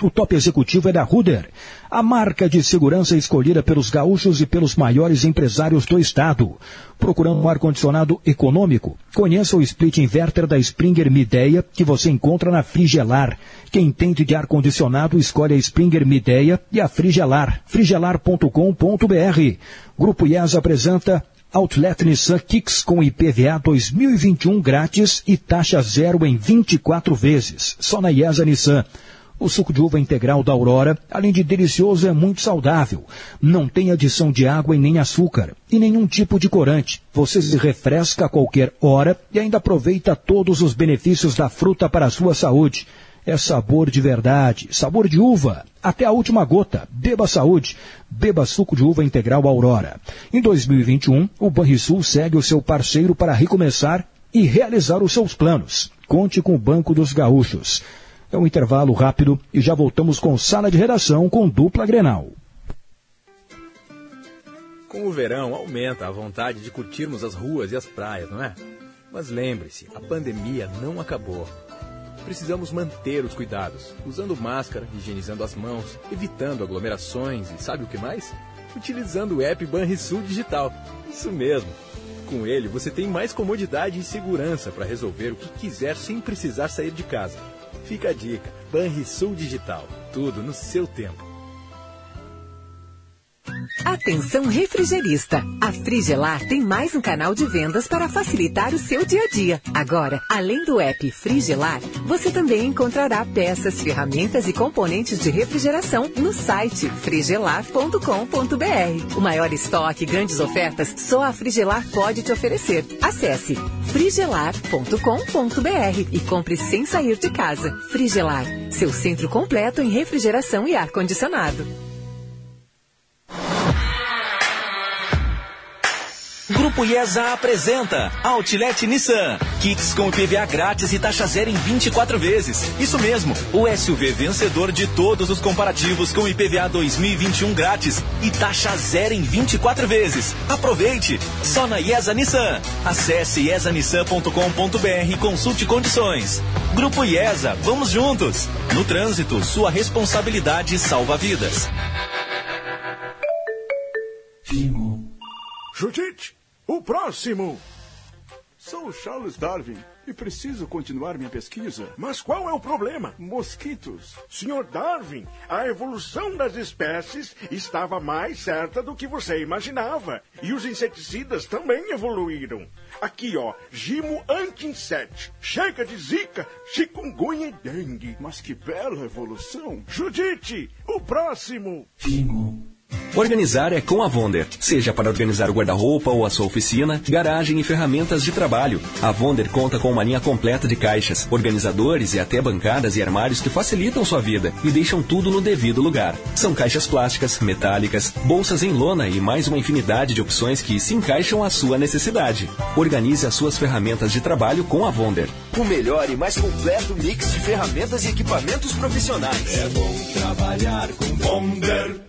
O top executivo é da Ruder, a marca de segurança escolhida pelos gaúchos e pelos maiores empresários do estado. Procurando um ar-condicionado econômico? Conheça o split inverter da Springer Mideia que você encontra na Frigelar. Quem entende de ar-condicionado escolhe a Springer Mideia e a Frigelar. frigelar.com.br. Grupo IES apresenta Outlet Nissan Kicks com IPVA 2021 grátis e taxa zero em 24 vezes. Só na IESA Nissan. O suco de uva integral da Aurora, além de delicioso, é muito saudável. Não tem adição de água e nem açúcar, e nenhum tipo de corante. Você se refresca a qualquer hora e ainda aproveita todos os benefícios da fruta para a sua saúde. É sabor de verdade, sabor de uva, até a última gota. Beba saúde, beba suco de uva integral Aurora. Em 2021, o Banrisul segue o seu parceiro para recomeçar e realizar os seus planos. Conte com o Banco dos Gaúchos. É um intervalo rápido e já voltamos com sala de redação com dupla Grenal. Com o verão aumenta a vontade de curtirmos as ruas e as praias, não é? Mas lembre-se, a pandemia não acabou. Precisamos manter os cuidados, usando máscara, higienizando as mãos, evitando aglomerações e sabe o que mais? Utilizando o app Banrisul Digital. Isso mesmo. Com ele, você tem mais comodidade e segurança para resolver o que quiser sem precisar sair de casa. Fica a dica: Banrisul Digital. Tudo no seu tempo. Atenção refrigerista! A Frigelar tem mais um canal de vendas para facilitar o seu dia a dia. Agora, além do app Frigelar, você também encontrará peças, ferramentas e componentes de refrigeração no site frigelar.com.br. O maior estoque e grandes ofertas só a Frigelar pode te oferecer. Acesse frigelar.com.br e compre sem sair de casa. Frigelar, seu centro completo em refrigeração e ar-condicionado. Grupo IESA apresenta Outlet Nissan. Kits com IPVA grátis e taxa zero em 24 vezes. Isso mesmo, o SUV vencedor de todos os comparativos com IPVA 2021 grátis e taxa zero em 24 vezes. Aproveite! Só na IESA Nissan. Acesse iesanissan.com.br e consulte condições. Grupo IESA, vamos juntos. No trânsito, sua responsabilidade salva vidas. Judite! O próximo! Sou Charles Darwin e preciso continuar minha pesquisa. Mas qual é o problema? Mosquitos. Senhor Darwin, a evolução das espécies estava mais certa do que você imaginava. E os inseticidas também evoluíram. Aqui, ó, gimo anti-inset. Chega de zika, chikungunya e dengue. Mas que bela evolução. Judite, o próximo. Gimo. Organizar é com a Vonder. Seja para organizar o guarda-roupa ou a sua oficina, garagem e ferramentas de trabalho. A Vonder conta com uma linha completa de caixas, organizadores e até bancadas e armários que facilitam sua vida e deixam tudo no devido lugar. São caixas plásticas, metálicas, bolsas em lona e mais uma infinidade de opções que se encaixam à sua necessidade. Organize as suas ferramentas de trabalho com a Vonder. O melhor e mais completo mix de ferramentas e equipamentos profissionais. É bom trabalhar com Vonder.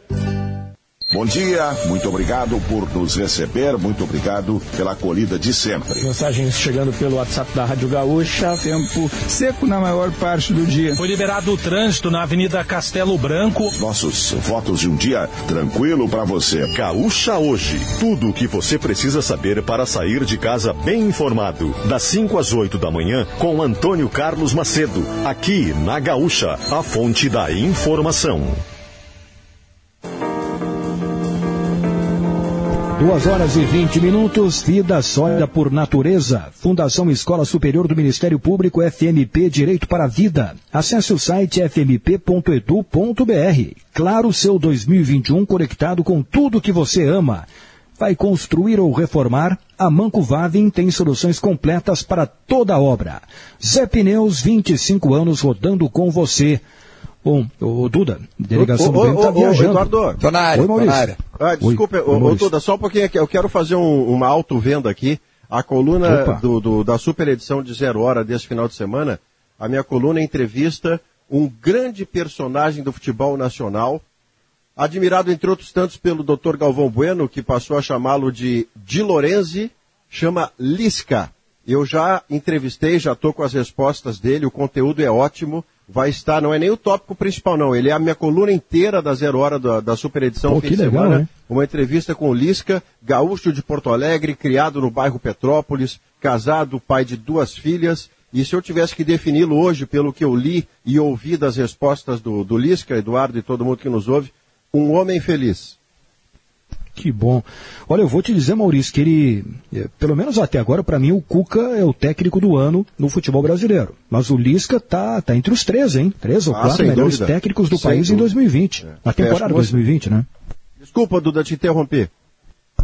Bom dia, muito obrigado por nos receber, muito obrigado pela acolhida de sempre. Mensagens chegando pelo WhatsApp da Rádio Gaúcha, tempo seco na maior parte do dia. Foi liberado o trânsito na Avenida Castelo Branco. Nossos votos de um dia tranquilo para você. Gaúcha hoje, tudo o que você precisa saber para sair de casa bem informado. Das 5 às 8 da manhã, com Antônio Carlos Macedo, aqui na Gaúcha, a fonte da informação. Duas horas e 20 minutos, vida sólida por natureza. Fundação Escola Superior do Ministério Público FMP Direito para a Vida. Acesse o site fmp.edu.br. Claro, seu 2021 conectado com tudo que você ama. Vai construir ou reformar? A Manco Vavin tem soluções completas para toda obra. Zé Pneus, 25 anos rodando com você. Bom, o Duda, delegação do Grêmio está viajando. Eduardo, tô na área, Oi, Maurício. área. Ah, desculpa, Oi, ô, ô. Duda, só um pouquinho aqui. Eu quero fazer um- uma auto-venda aqui. A coluna do, do- da super edição de Zero Hora desse final de semana, a minha coluna entrevista um grande personagem do futebol nacional, admirado entre outros tantos pelo Dr. Galvão Bueno, que passou a chamá-lo de Di Lorenzi, chama Lisca. Eu já entrevistei, já estou com as respostas dele, o conteúdo é ótimo. Vai estar, não é nem o tópico principal, não. Ele é a minha coluna inteira da Zero Hora da, da super edição Pô, que legal, semana. hein? Uma entrevista com o Lisca, gaúcho de Porto Alegre, criado no bairro Petrópolis, casado, pai de duas filhas. E se eu tivesse que defini-lo hoje, pelo que eu li e ouvi das respostas do, do Lisca, Eduardo e todo mundo que nos ouve, um homem feliz. Que bom. Olha, eu vou te dizer, Maurício, que ele, eh, pelo menos até agora, para mim, o Cuca é o técnico do ano no futebol brasileiro. Mas o Lisca tá, tá entre os três, hein? Três ou Ah, quatro melhores dúvida. técnicos do Sem país em dúvida. 2020. Na temporada Fecho com você. 2020, né? Desculpa, Duda, te interromper.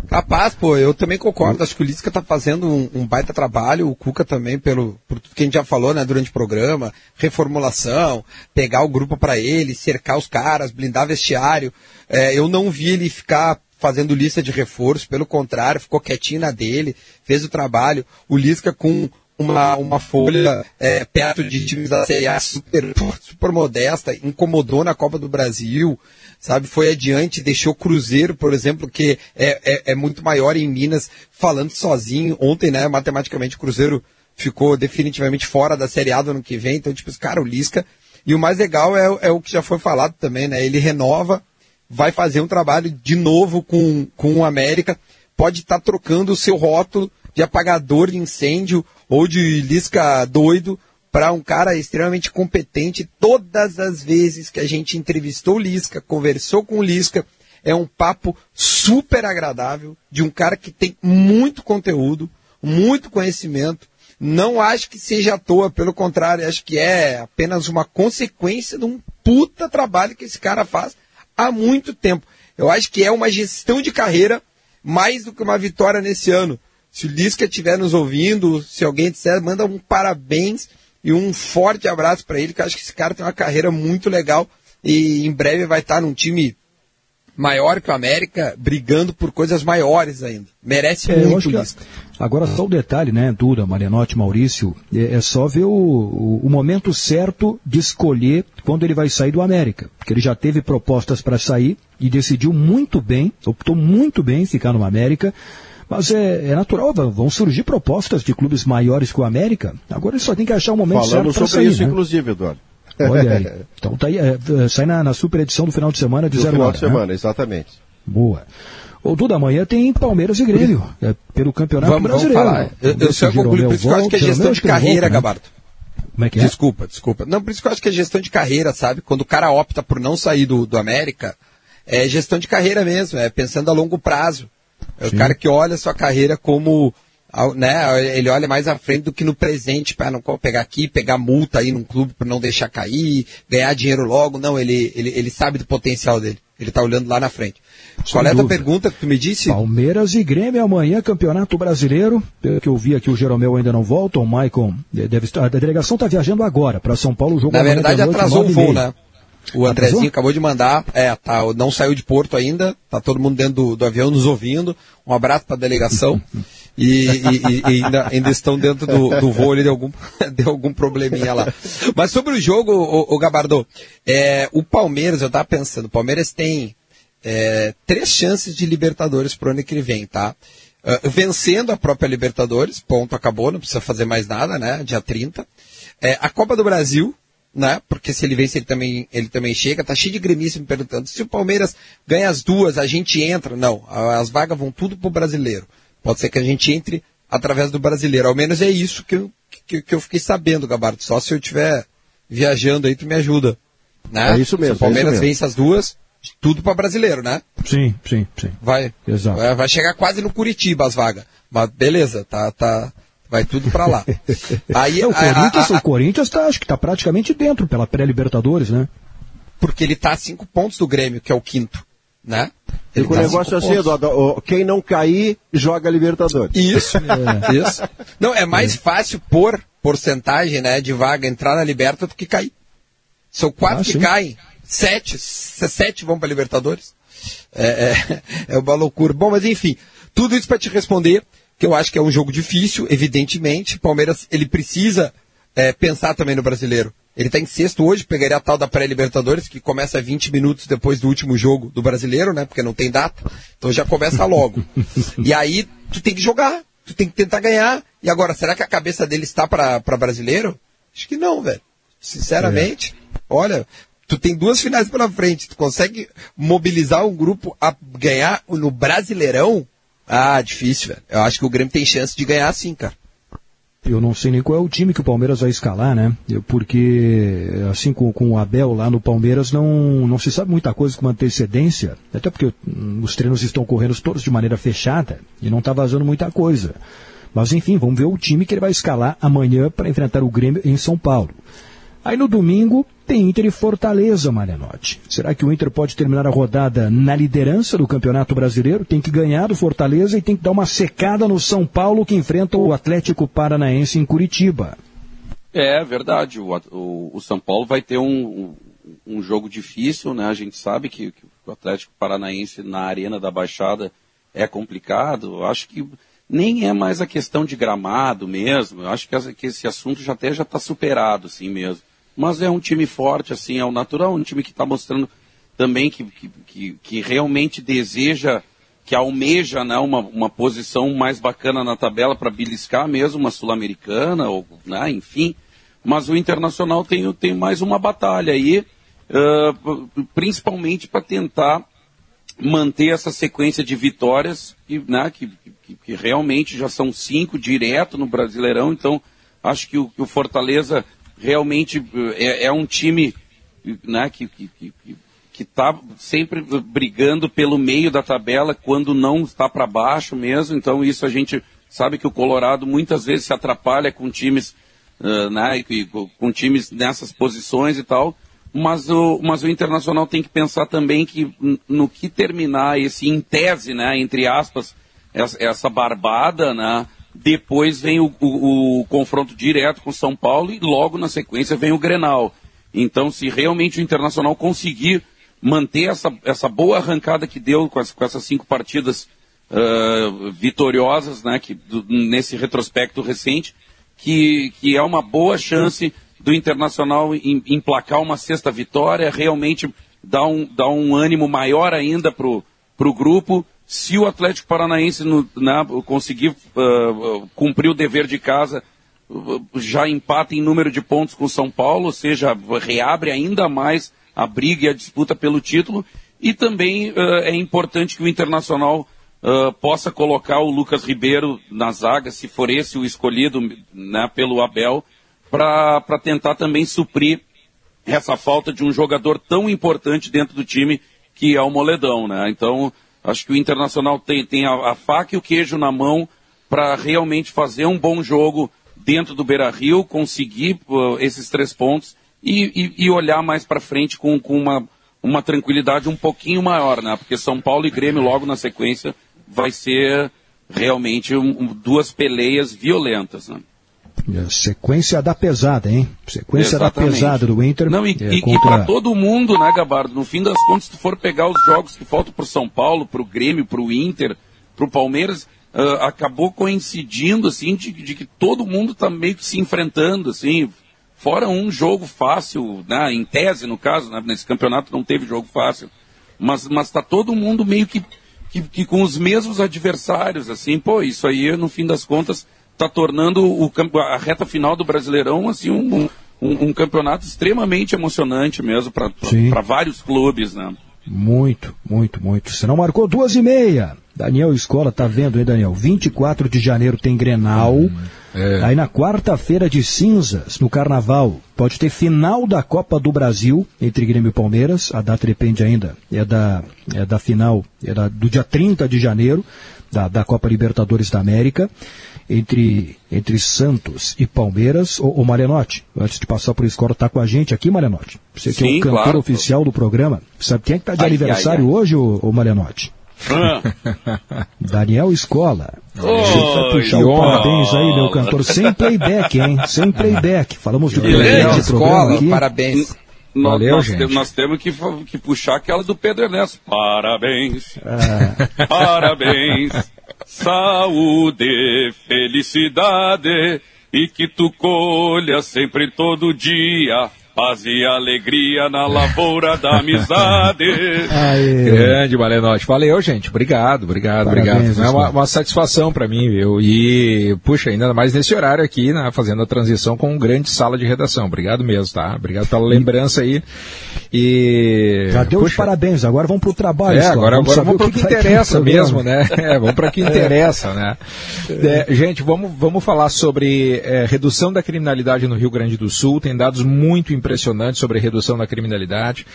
Capaz, pô, eu também concordo. Acho que o Lisca tá fazendo um, um baita trabalho, o Cuca também, pelo, por tudo que a gente já falou, né, durante o programa, reformulação, pegar o grupo para ele, cercar os caras, blindar vestiário. É, eu não vi ele ficar fazendo lista de reforço, pelo contrário, ficou quietinho na dele, fez o trabalho. O Lisca com uma, uma folha é, perto de times da Série A super, super modesta, incomodou na Copa do Brasil, sabe? Foi adiante, deixou o Cruzeiro, por exemplo, que é, é, é muito maior em Minas, falando sozinho. Ontem, né, matematicamente, o Cruzeiro ficou definitivamente fora da Série A do ano que vem. Então, tipo, cara, o Lisca. E o mais legal é, é o que já foi falado também, né? Ele renova, vai fazer um trabalho de novo com, com o América, pode estar trocando o seu rótulo de apagador de incêndio ou de Lisca doido para um cara extremamente competente. Todas as vezes que a gente entrevistou o Lisca, conversou com o Lisca, é um papo super agradável de um cara que tem muito conteúdo, muito conhecimento. Não acho que seja à toa, pelo contrário, acho que é apenas uma consequência de um puta trabalho que esse cara faz há muito tempo. Eu acho que é uma gestão de carreira mais do que uma vitória nesse ano. Se o Lisca estiver nos ouvindo, se alguém disser, manda um parabéns e um forte abraço para ele, que eu acho que esse cara tem uma carreira muito legal e em breve vai estar num time maior que o América, brigando por coisas maiores ainda. Merece É, muito acho o que- Lisca. Agora só o detalhe, né, Duda, Marianotti, Maurício, é, é só ver o, o- o momento certo de escolher quando ele vai sair do América. Porque ele já teve propostas para sair e decidiu muito bem, optou muito bem em ficar no América. Mas é, é natural, vão- surgir propostas de clubes maiores que o América. Agora ele só tem que achar o momento certo Falamos para sobre sair. isso, né? inclusive, Eduardo. Olha aí. Então tá aí, é, é, sai na, na super edição do final de semana de No zero final hora. de né? semana, exatamente. Boa. Ou tudo amanhã tem Palmeiras e Grêmio, é, pelo Campeonato vamos, Brasileiro. Vamos falar. Eu, eu só concluir, por isso que eu acho que é gestão de carreira, volta, né? Gabardo. Como é que é? Desculpa, desculpa. Não, por isso que eu acho que é gestão de carreira, sabe? Quando o cara opta por não sair do, do América, é gestão de carreira mesmo, é pensando a longo prazo. É Sim. o cara que olha a sua carreira como né, ele olha mais à frente do que no presente, para não pegar aqui, pegar multa aí num clube para não deixar cair, ganhar dinheiro logo. Não, ele, ele, ele sabe do potencial dele. Ele está olhando lá na frente. Sem Qual é a pergunta que tu me disse? Palmeiras e Grêmio amanhã, Campeonato Brasileiro. Pelo que eu vi aqui, o Jeromel ainda não volta, o Maicon deve estar. A delegação está viajando agora para São Paulo. O jogo na verdade, atrasou o voo, né? O Andrezinho acabou de mandar, é, tá, não saiu de Porto ainda, tá todo mundo dentro do, do avião nos ouvindo. Um abraço para a delegação. E, e, e, ainda, ainda, estão dentro do, do de algum, de algum probleminha lá. Mas sobre o jogo, o, o Gabardo, é, o Palmeiras, eu tava pensando, o Palmeiras tem é, três chances de Libertadores pro ano que vem, tá? Uh, vencendo a própria Libertadores, ponto, acabou, não precisa fazer mais nada, né? Dia 30. É, a Copa do Brasil, né? Porque se ele vence, ele também, ele também chega. Tá cheio de gremista me perguntando, se o Palmeiras ganha as duas, a gente entra. Não, as vagas vão tudo pro brasileiro. Pode ser que a gente entre através do brasileiro. Ao menos é isso que eu, que, que eu fiquei sabendo, Gabardo. Só se eu estiver viajando aí, tu me ajuda. Né? É isso mesmo. Se o Palmeiras é vence as duas, tudo para brasileiro, né? Sim, sim, sim. Vai, Exato. vai, vai chegar quase no Curitiba as vagas. Mas beleza, tá, tá, vai tudo para lá. Aí, é, o, Corinthians, a, a, a, o Corinthians tá, acho que tá praticamente dentro pela pré-Libertadores, né? Porque ele tá a cinco pontos do Grêmio, que é o quinto né? Fica o negócio assim, Eduardo, quem não cair, joga Libertadores. Isso, é. isso. Não, é mais é. fácil por porcentagem né, de vaga entrar na Liberta do que cair. São quatro ah, que sim. caem, sete, sete vão para Libertadores. É, é, é uma loucura. Bom, mas enfim, tudo isso para te responder, que eu acho que é um jogo difícil, evidentemente. Palmeiras, ele precisa é, pensar também no brasileiro. Ele está em sexto hoje, pegaria a tal da pré-Libertadores, que começa 20 minutos depois do último jogo do brasileiro, né? Porque não tem data. Então já começa logo. e aí, tu tem que jogar, tu tem que tentar ganhar. E agora, será que a cabeça dele está para brasileiro? Acho que não, velho. Sinceramente, é. olha, tu tem duas finais pela frente, tu consegue mobilizar um grupo a ganhar no Brasileirão? Ah, difícil, velho. Eu acho que o Grêmio tem chance de ganhar sim, cara. Eu não sei nem qual é o time que o Palmeiras vai escalar, né? Porque, assim, com, com o Abel lá no Palmeiras, não, não se sabe muita coisa com antecedência, até porque os treinos estão correndo todos de maneira fechada e não está vazando muita coisa. Mas, enfim, vamos ver o time que ele vai escalar amanhã para enfrentar o Grêmio em São Paulo. Aí no domingo tem Inter e Fortaleza, Marianotti. Será que o Inter pode terminar a rodada na liderança do Campeonato Brasileiro? Tem que ganhar do Fortaleza e tem que dar uma secada no São Paulo que enfrenta o Atlético Paranaense em Curitiba. É verdade. O, o, o São Paulo vai ter um, um, jogo difícil, né? A gente sabe que, que, o Atlético Paranaense na Arena da Baixada é complicado. Acho que nem é mais a questão de gramado mesmo. Eu acho que, que esse assunto já até já está superado, assim mesmo mas é um time forte, assim, é o natural, um time que está mostrando também que, que, que, realmente deseja, que almeja né, uma, uma posição mais bacana na tabela para beliscar mesmo uma sul-americana, ou né, enfim. Mas o Internacional tem, tem mais uma batalha aí, uh, principalmente para tentar manter essa sequência de vitórias que, né, que, que, que, realmente já são cinco direto no Brasileirão, então acho que o, que o Fortaleza realmente é, é um time né, que está tá sempre brigando pelo meio da tabela quando não está para baixo mesmo. Então isso a gente sabe que o Colorado muitas vezes se atrapalha com times, uh, né, com times nessas posições e tal. Mas o, mas o Internacional tem que pensar também que no que terminar esse, em tese, né, entre aspas, essa, essa barbada, né, depois vem o, o, o, confronto direto com São Paulo e logo na sequência vem o Grenal. Então, se realmente o Internacional conseguir manter essa, essa boa arrancada que deu com, as, com essas cinco partidas uh, vitoriosas, né, que, do, nesse retrospecto recente, que, que é uma boa chance do Internacional em, emplacar uma sexta vitória, realmente dar um, dar um ânimo maior ainda para o grupo se o Atlético Paranaense no, né, conseguir uh, cumprir o dever de casa, uh, já empata em número de pontos com o São Paulo, ou seja, reabre ainda mais a briga e a disputa pelo título. E também uh, é importante que o Internacional uh, possa colocar o Lucas Ribeiro na zaga, se for esse o escolhido né, pelo Abel, para tentar também suprir essa falta de um jogador tão importante dentro do time que é o Moledão. Né? Então, acho que o Internacional tem, tem a, a faca e o queijo na mão para realmente fazer um bom jogo dentro do Beira Rio, conseguir uh, esses três pontos e, e, e olhar mais para frente com, com uma, uma tranquilidade um pouquinho maior, né? Porque São Paulo e Grêmio logo na sequência vai ser realmente um, duas peleias violentas, né? É, sequência da pesada, hein? Sequência Exatamente. da pesada do Inter. Não, e, é, contra... e para todo mundo, né, Gabardo? No fim das contas, se tu for pegar os jogos que faltam para São Paulo, para o Grêmio, para o Inter, para o Palmeiras, uh, acabou coincidindo, assim, de, de, que todo mundo está meio que se enfrentando, assim, fora um jogo fácil, né, em tese, no caso, né, nesse campeonato não teve jogo fácil, mas está todo mundo meio que, que, que, com os mesmos adversários, assim, pô, isso aí, no fim das contas, está tornando o, a reta final do Brasileirão, assim, um, um, um campeonato extremamente emocionante mesmo para vários clubes, né. Muito, muito, muito. Você não marcou duas e meia. Daniel Escola, tá vendo aí, Daniel? 24 de janeiro tem Grenal. Hum, é. Aí na quarta-feira de cinzas, no Carnaval, pode ter final da Copa do Brasil entre Grêmio e Palmeiras. A data depende ainda. É da, é da final, é da, do dia 30 de janeiro, da, da Copa Libertadores da América. Entre, entre Santos e Palmeiras. Ô, ô Marianotti, antes de passar por Escola, tá com a gente aqui, Marianotti. Você que Sim, é o cantor claro. oficial do programa. Sabe quem é que tá de ai, aniversário ai, ai. hoje, ô, ô Marianotti? Ah. Daniel Escola. Oh, puxar o parabéns aí, meu cantor. Sem playback, hein? Sem playback. Falamos de playback Escola, aqui. parabéns. Nós, Valeu, nós, gente. nós temos que, que, puxar aquela do Pedro Ernesto. Parabéns. Ah. Parabéns. Saúde, felicidade. E que tu colha sempre todo dia Paz e alegria na lavoura da amizade. Aê. Grande Malenote. Valeu, gente. Obrigado, obrigado, Parabéns, obrigado. É uma, uma satisfação para mim, viu? E, puxa, ainda mais nesse horário aqui, né, fazendo a transição com um grande sala de redação. Obrigado mesmo, tá? Obrigado pela lembrança aí. E. Já deu puxa. os parabéns, agora vamos pro trabalho. É, agora vamos, agora vamos pro que, que interessa mesmo, né? É, vamos para que interessa, né? É, gente, vamos, vamos falar sobre é, redução da criminalidade no Rio Grande do Sul. Tem dados muito importantes impressionante sobre redução da criminalidade.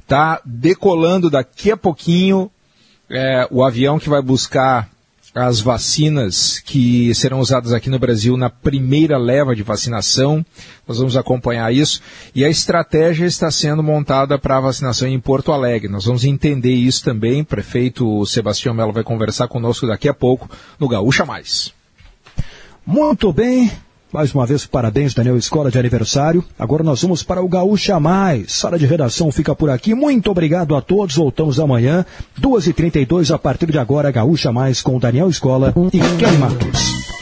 Está decolando daqui a pouquinho é, o avião que vai buscar as vacinas que serão usadas aqui no Brasil na primeira leva de vacinação. Nós vamos acompanhar isso. E a estratégia está sendo montada para a vacinação em Porto Alegre. Nós vamos entender isso também. O prefeito Sebastião Melo vai conversar conosco daqui a pouco no Gaúcha Mais. Muito bem. Mais uma vez, parabéns, Daniel Escola de aniversário. Agora nós vamos para o Gaúcha Mais. Sala de redação fica por aqui. Muito obrigado a todos. Voltamos amanhã, 2h32, a partir de agora, Gaúcha Mais com Daniel Escola e Kelly Matos.